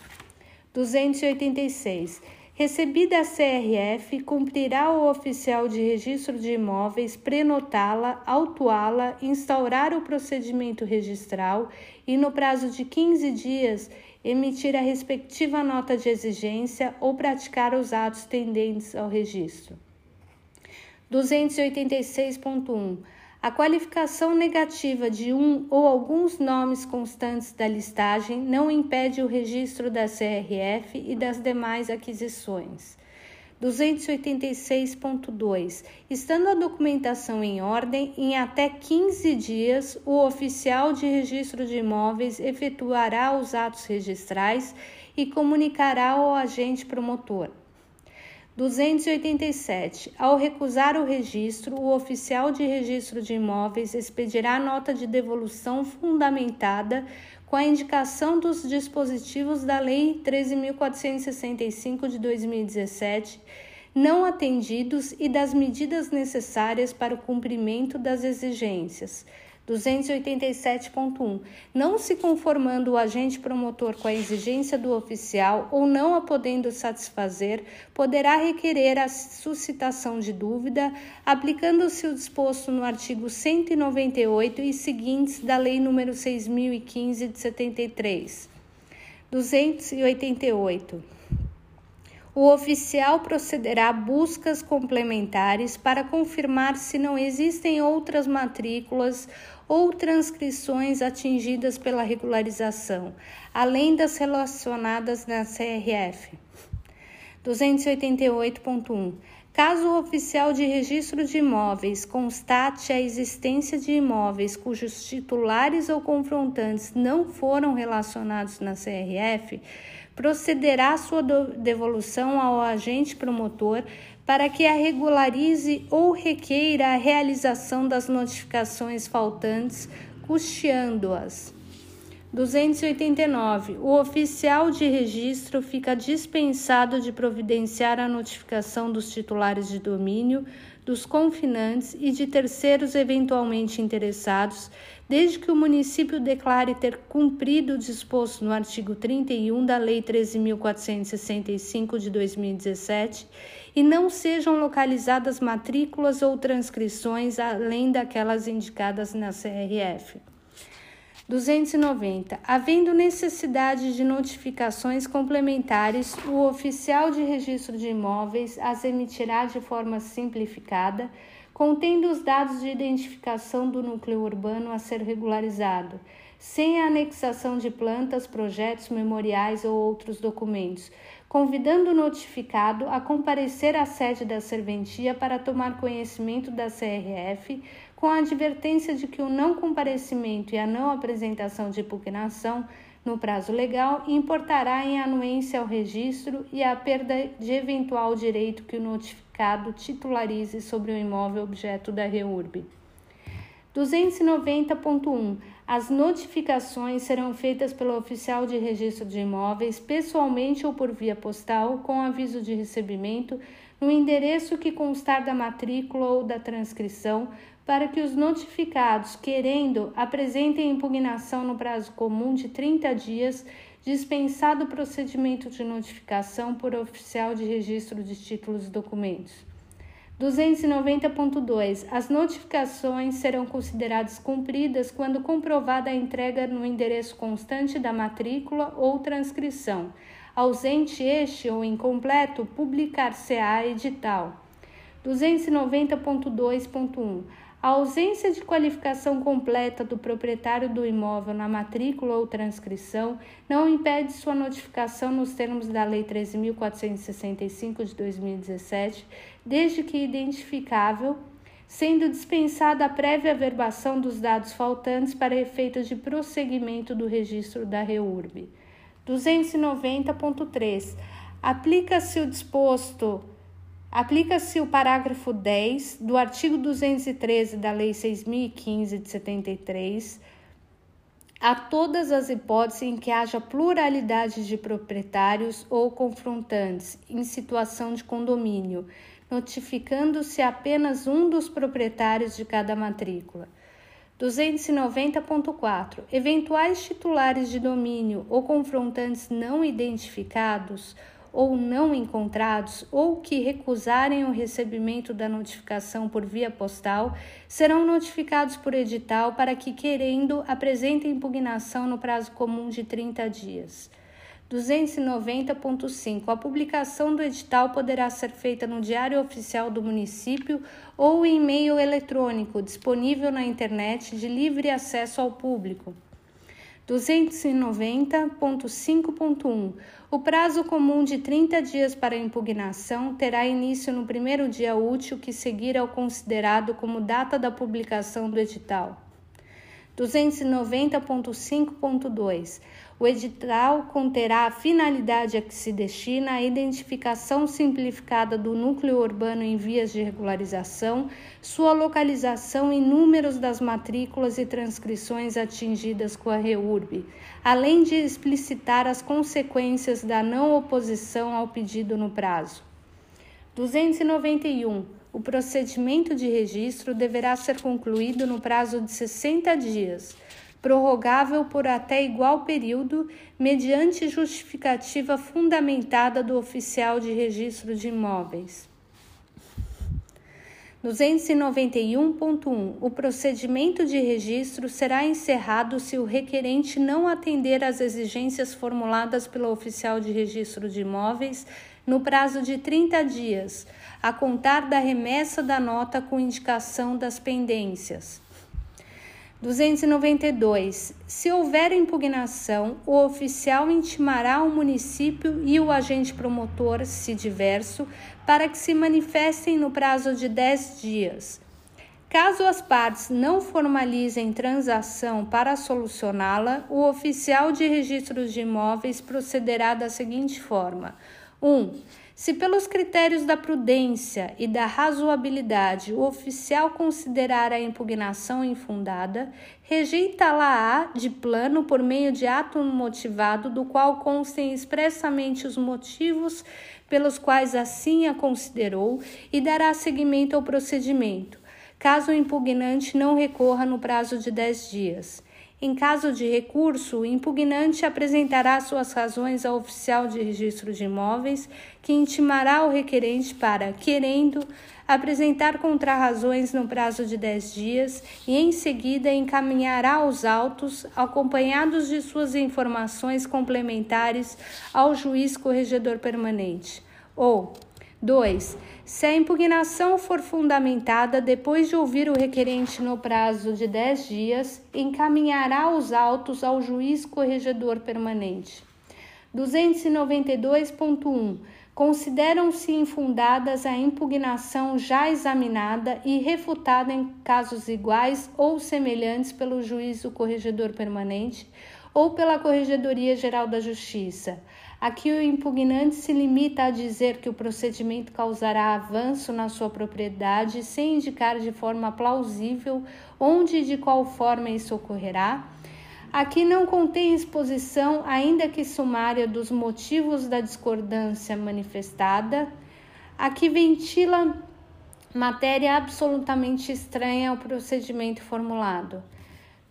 286 Recebida a CRF, cumprirá o oficial de registro de imóveis prenotá-la, autuá-la, instaurar o procedimento registral e, no prazo de 15 dias, emitir a respectiva nota de exigência ou praticar os atos tendentes ao registro. 286.1 a qualificação negativa de um ou alguns nomes constantes da listagem não impede o registro da CRF e das demais aquisições. 286.2. Estando a documentação em ordem, em até 15 dias, o oficial de registro de imóveis efetuará os atos registrais e comunicará ao agente promotor. 287. Ao recusar o registro, o oficial de registro de imóveis expedirá nota de devolução fundamentada com a indicação dos dispositivos da Lei 13.465 de 2017 não atendidos e das medidas necessárias para o cumprimento das exigências. 287.1. Não se conformando o agente promotor com a exigência do oficial ou não a podendo satisfazer, poderá requerer a suscitação de dúvida, aplicando-se o disposto no artigo 198 e seguintes da Lei nº 6015 de 73. 288. O oficial procederá a buscas complementares para confirmar se não existem outras matrículas ou transcrições atingidas pela regularização, além das relacionadas na CRF. 288.1. Caso o oficial de registro de imóveis constate a existência de imóveis cujos titulares ou confrontantes não foram relacionados na CRF, procederá sua devolução ao agente promotor para que a regularize ou requeira a realização das notificações faltantes, custeando-as. 289. O oficial de registro fica dispensado de providenciar a notificação dos titulares de domínio, dos confinantes e de terceiros eventualmente interessados, desde que o município declare ter cumprido o disposto no artigo 31 da Lei 13.465 de 2017 e não sejam localizadas matrículas ou transcrições além daquelas indicadas na CRF. 290. Havendo necessidade de notificações complementares, o oficial de registro de imóveis as emitirá de forma simplificada, contendo os dados de identificação do núcleo urbano a ser regularizado, sem a anexação de plantas, projetos, memoriais ou outros documentos, convidando o notificado a comparecer à sede da serventia para tomar conhecimento da CRF, com a advertência de que o não comparecimento e a não apresentação de impugnação no prazo legal importará em anuência ao registro e a perda de eventual direito que o notificado titularize sobre o imóvel objeto da REURB. 290.1 as notificações serão feitas pelo oficial de registro de imóveis, pessoalmente ou por via postal, com aviso de recebimento, no endereço que constar da matrícula ou da transcrição, para que os notificados, querendo, apresentem impugnação no prazo comum de 30 dias, dispensado o procedimento de notificação por oficial de registro de títulos e documentos. 290.2. As notificações serão consideradas cumpridas quando comprovada a entrega no endereço constante da matrícula ou transcrição. Ausente este ou incompleto, publicar-se-á edital. 290.2.1. A ausência de qualificação completa do proprietário do imóvel na matrícula ou transcrição não impede sua notificação nos termos da Lei 13.465 de 2017, desde que identificável, sendo dispensada a prévia averbação dos dados faltantes para efeitos de prosseguimento do registro da REURB. 290.3. Aplica-se o disposto Aplica-se o parágrafo 10 do artigo 213 da Lei 6015 de 73 a todas as hipóteses em que haja pluralidade de proprietários ou confrontantes em situação de condomínio, notificando-se apenas um dos proprietários de cada matrícula. 290.4. Eventuais titulares de domínio ou confrontantes não identificados ou não encontrados ou que recusarem o recebimento da notificação por via postal serão notificados por edital para que, querendo, apresentem impugnação no prazo comum de 30 dias. 290.5. A publicação do edital poderá ser feita no Diário Oficial do Município ou em e-mail eletrônico disponível na internet de livre acesso ao público. 290.5.1. O prazo comum de 30 dias para impugnação terá início no primeiro dia útil que seguir ao considerado como data da publicação do edital. 290.5.2. O edital conterá a finalidade a que se destina a identificação simplificada do núcleo urbano em vias de regularização, sua localização e números das matrículas e transcrições atingidas com a REURB, além de explicitar as consequências da não oposição ao pedido no prazo. 291. o procedimento de registro deverá ser concluído no prazo de 60 dias, prorrogável por até igual período, mediante justificativa fundamentada do oficial de registro de imóveis. 291.1. O procedimento de registro será encerrado se o requerente não atender às exigências formuladas pelo oficial de registro de imóveis no prazo de 30 dias, a contar da remessa da nota com indicação das pendências. 292. Se houver impugnação, o oficial intimará o município e o agente promotor, se diverso, para que se manifestem no prazo de 10 dias. Caso as partes não formalizem transação para solucioná-la, o oficial de registros de imóveis procederá da seguinte forma: 1. Um, se, pelos critérios da prudência e da razoabilidade, o oficial considerar a impugnação infundada, rejeitá-la-á de plano por meio de ato motivado, do qual constem expressamente os motivos pelos quais assim a considerou e dará seguimento ao procedimento, caso o impugnante não recorra no prazo de dez dias. Em caso de recurso, o impugnante apresentará suas razões ao oficial de registro de imóveis, que intimará o requerente para, querendo, apresentar contrarrazões no prazo de 10 dias e, em seguida, encaminhará os autos, acompanhados de suas informações complementares, ao juiz corregedor permanente. Ou, 2. Se a impugnação for fundamentada, depois de ouvir o requerente no prazo de 10 dias, encaminhará os autos ao juiz corregedor permanente. 292.1. Consideram-se infundadas a impugnação já examinada e refutada em casos iguais ou semelhantes pelo juízo corregedor permanente ou pela Corregedoria Geral da Justiça Aqui o impugnante se limita a dizer que o procedimento causará avanço na sua propriedade sem indicar de forma plausível onde e de qual forma isso ocorrerá. Aqui não contém exposição, ainda que sumária, dos motivos da discordância manifestada. Aqui ventila matéria absolutamente estranha ao procedimento formulado.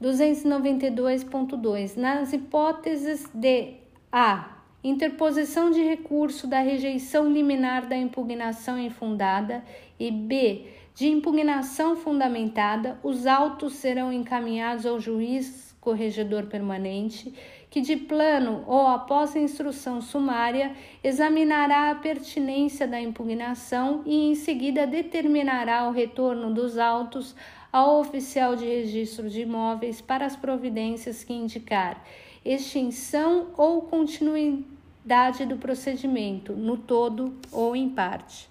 292.2. Nas hipóteses de A interposição de recurso da rejeição liminar da impugnação infundada e B, de impugnação fundamentada, os autos serão encaminhados ao juiz corregedor permanente, que de plano ou após a instrução sumária examinará a pertinência da impugnação e em seguida determinará o retorno dos autos ao oficial de registro de imóveis para as providências que indicar extinção ou continuidade do procedimento, no todo ou em parte.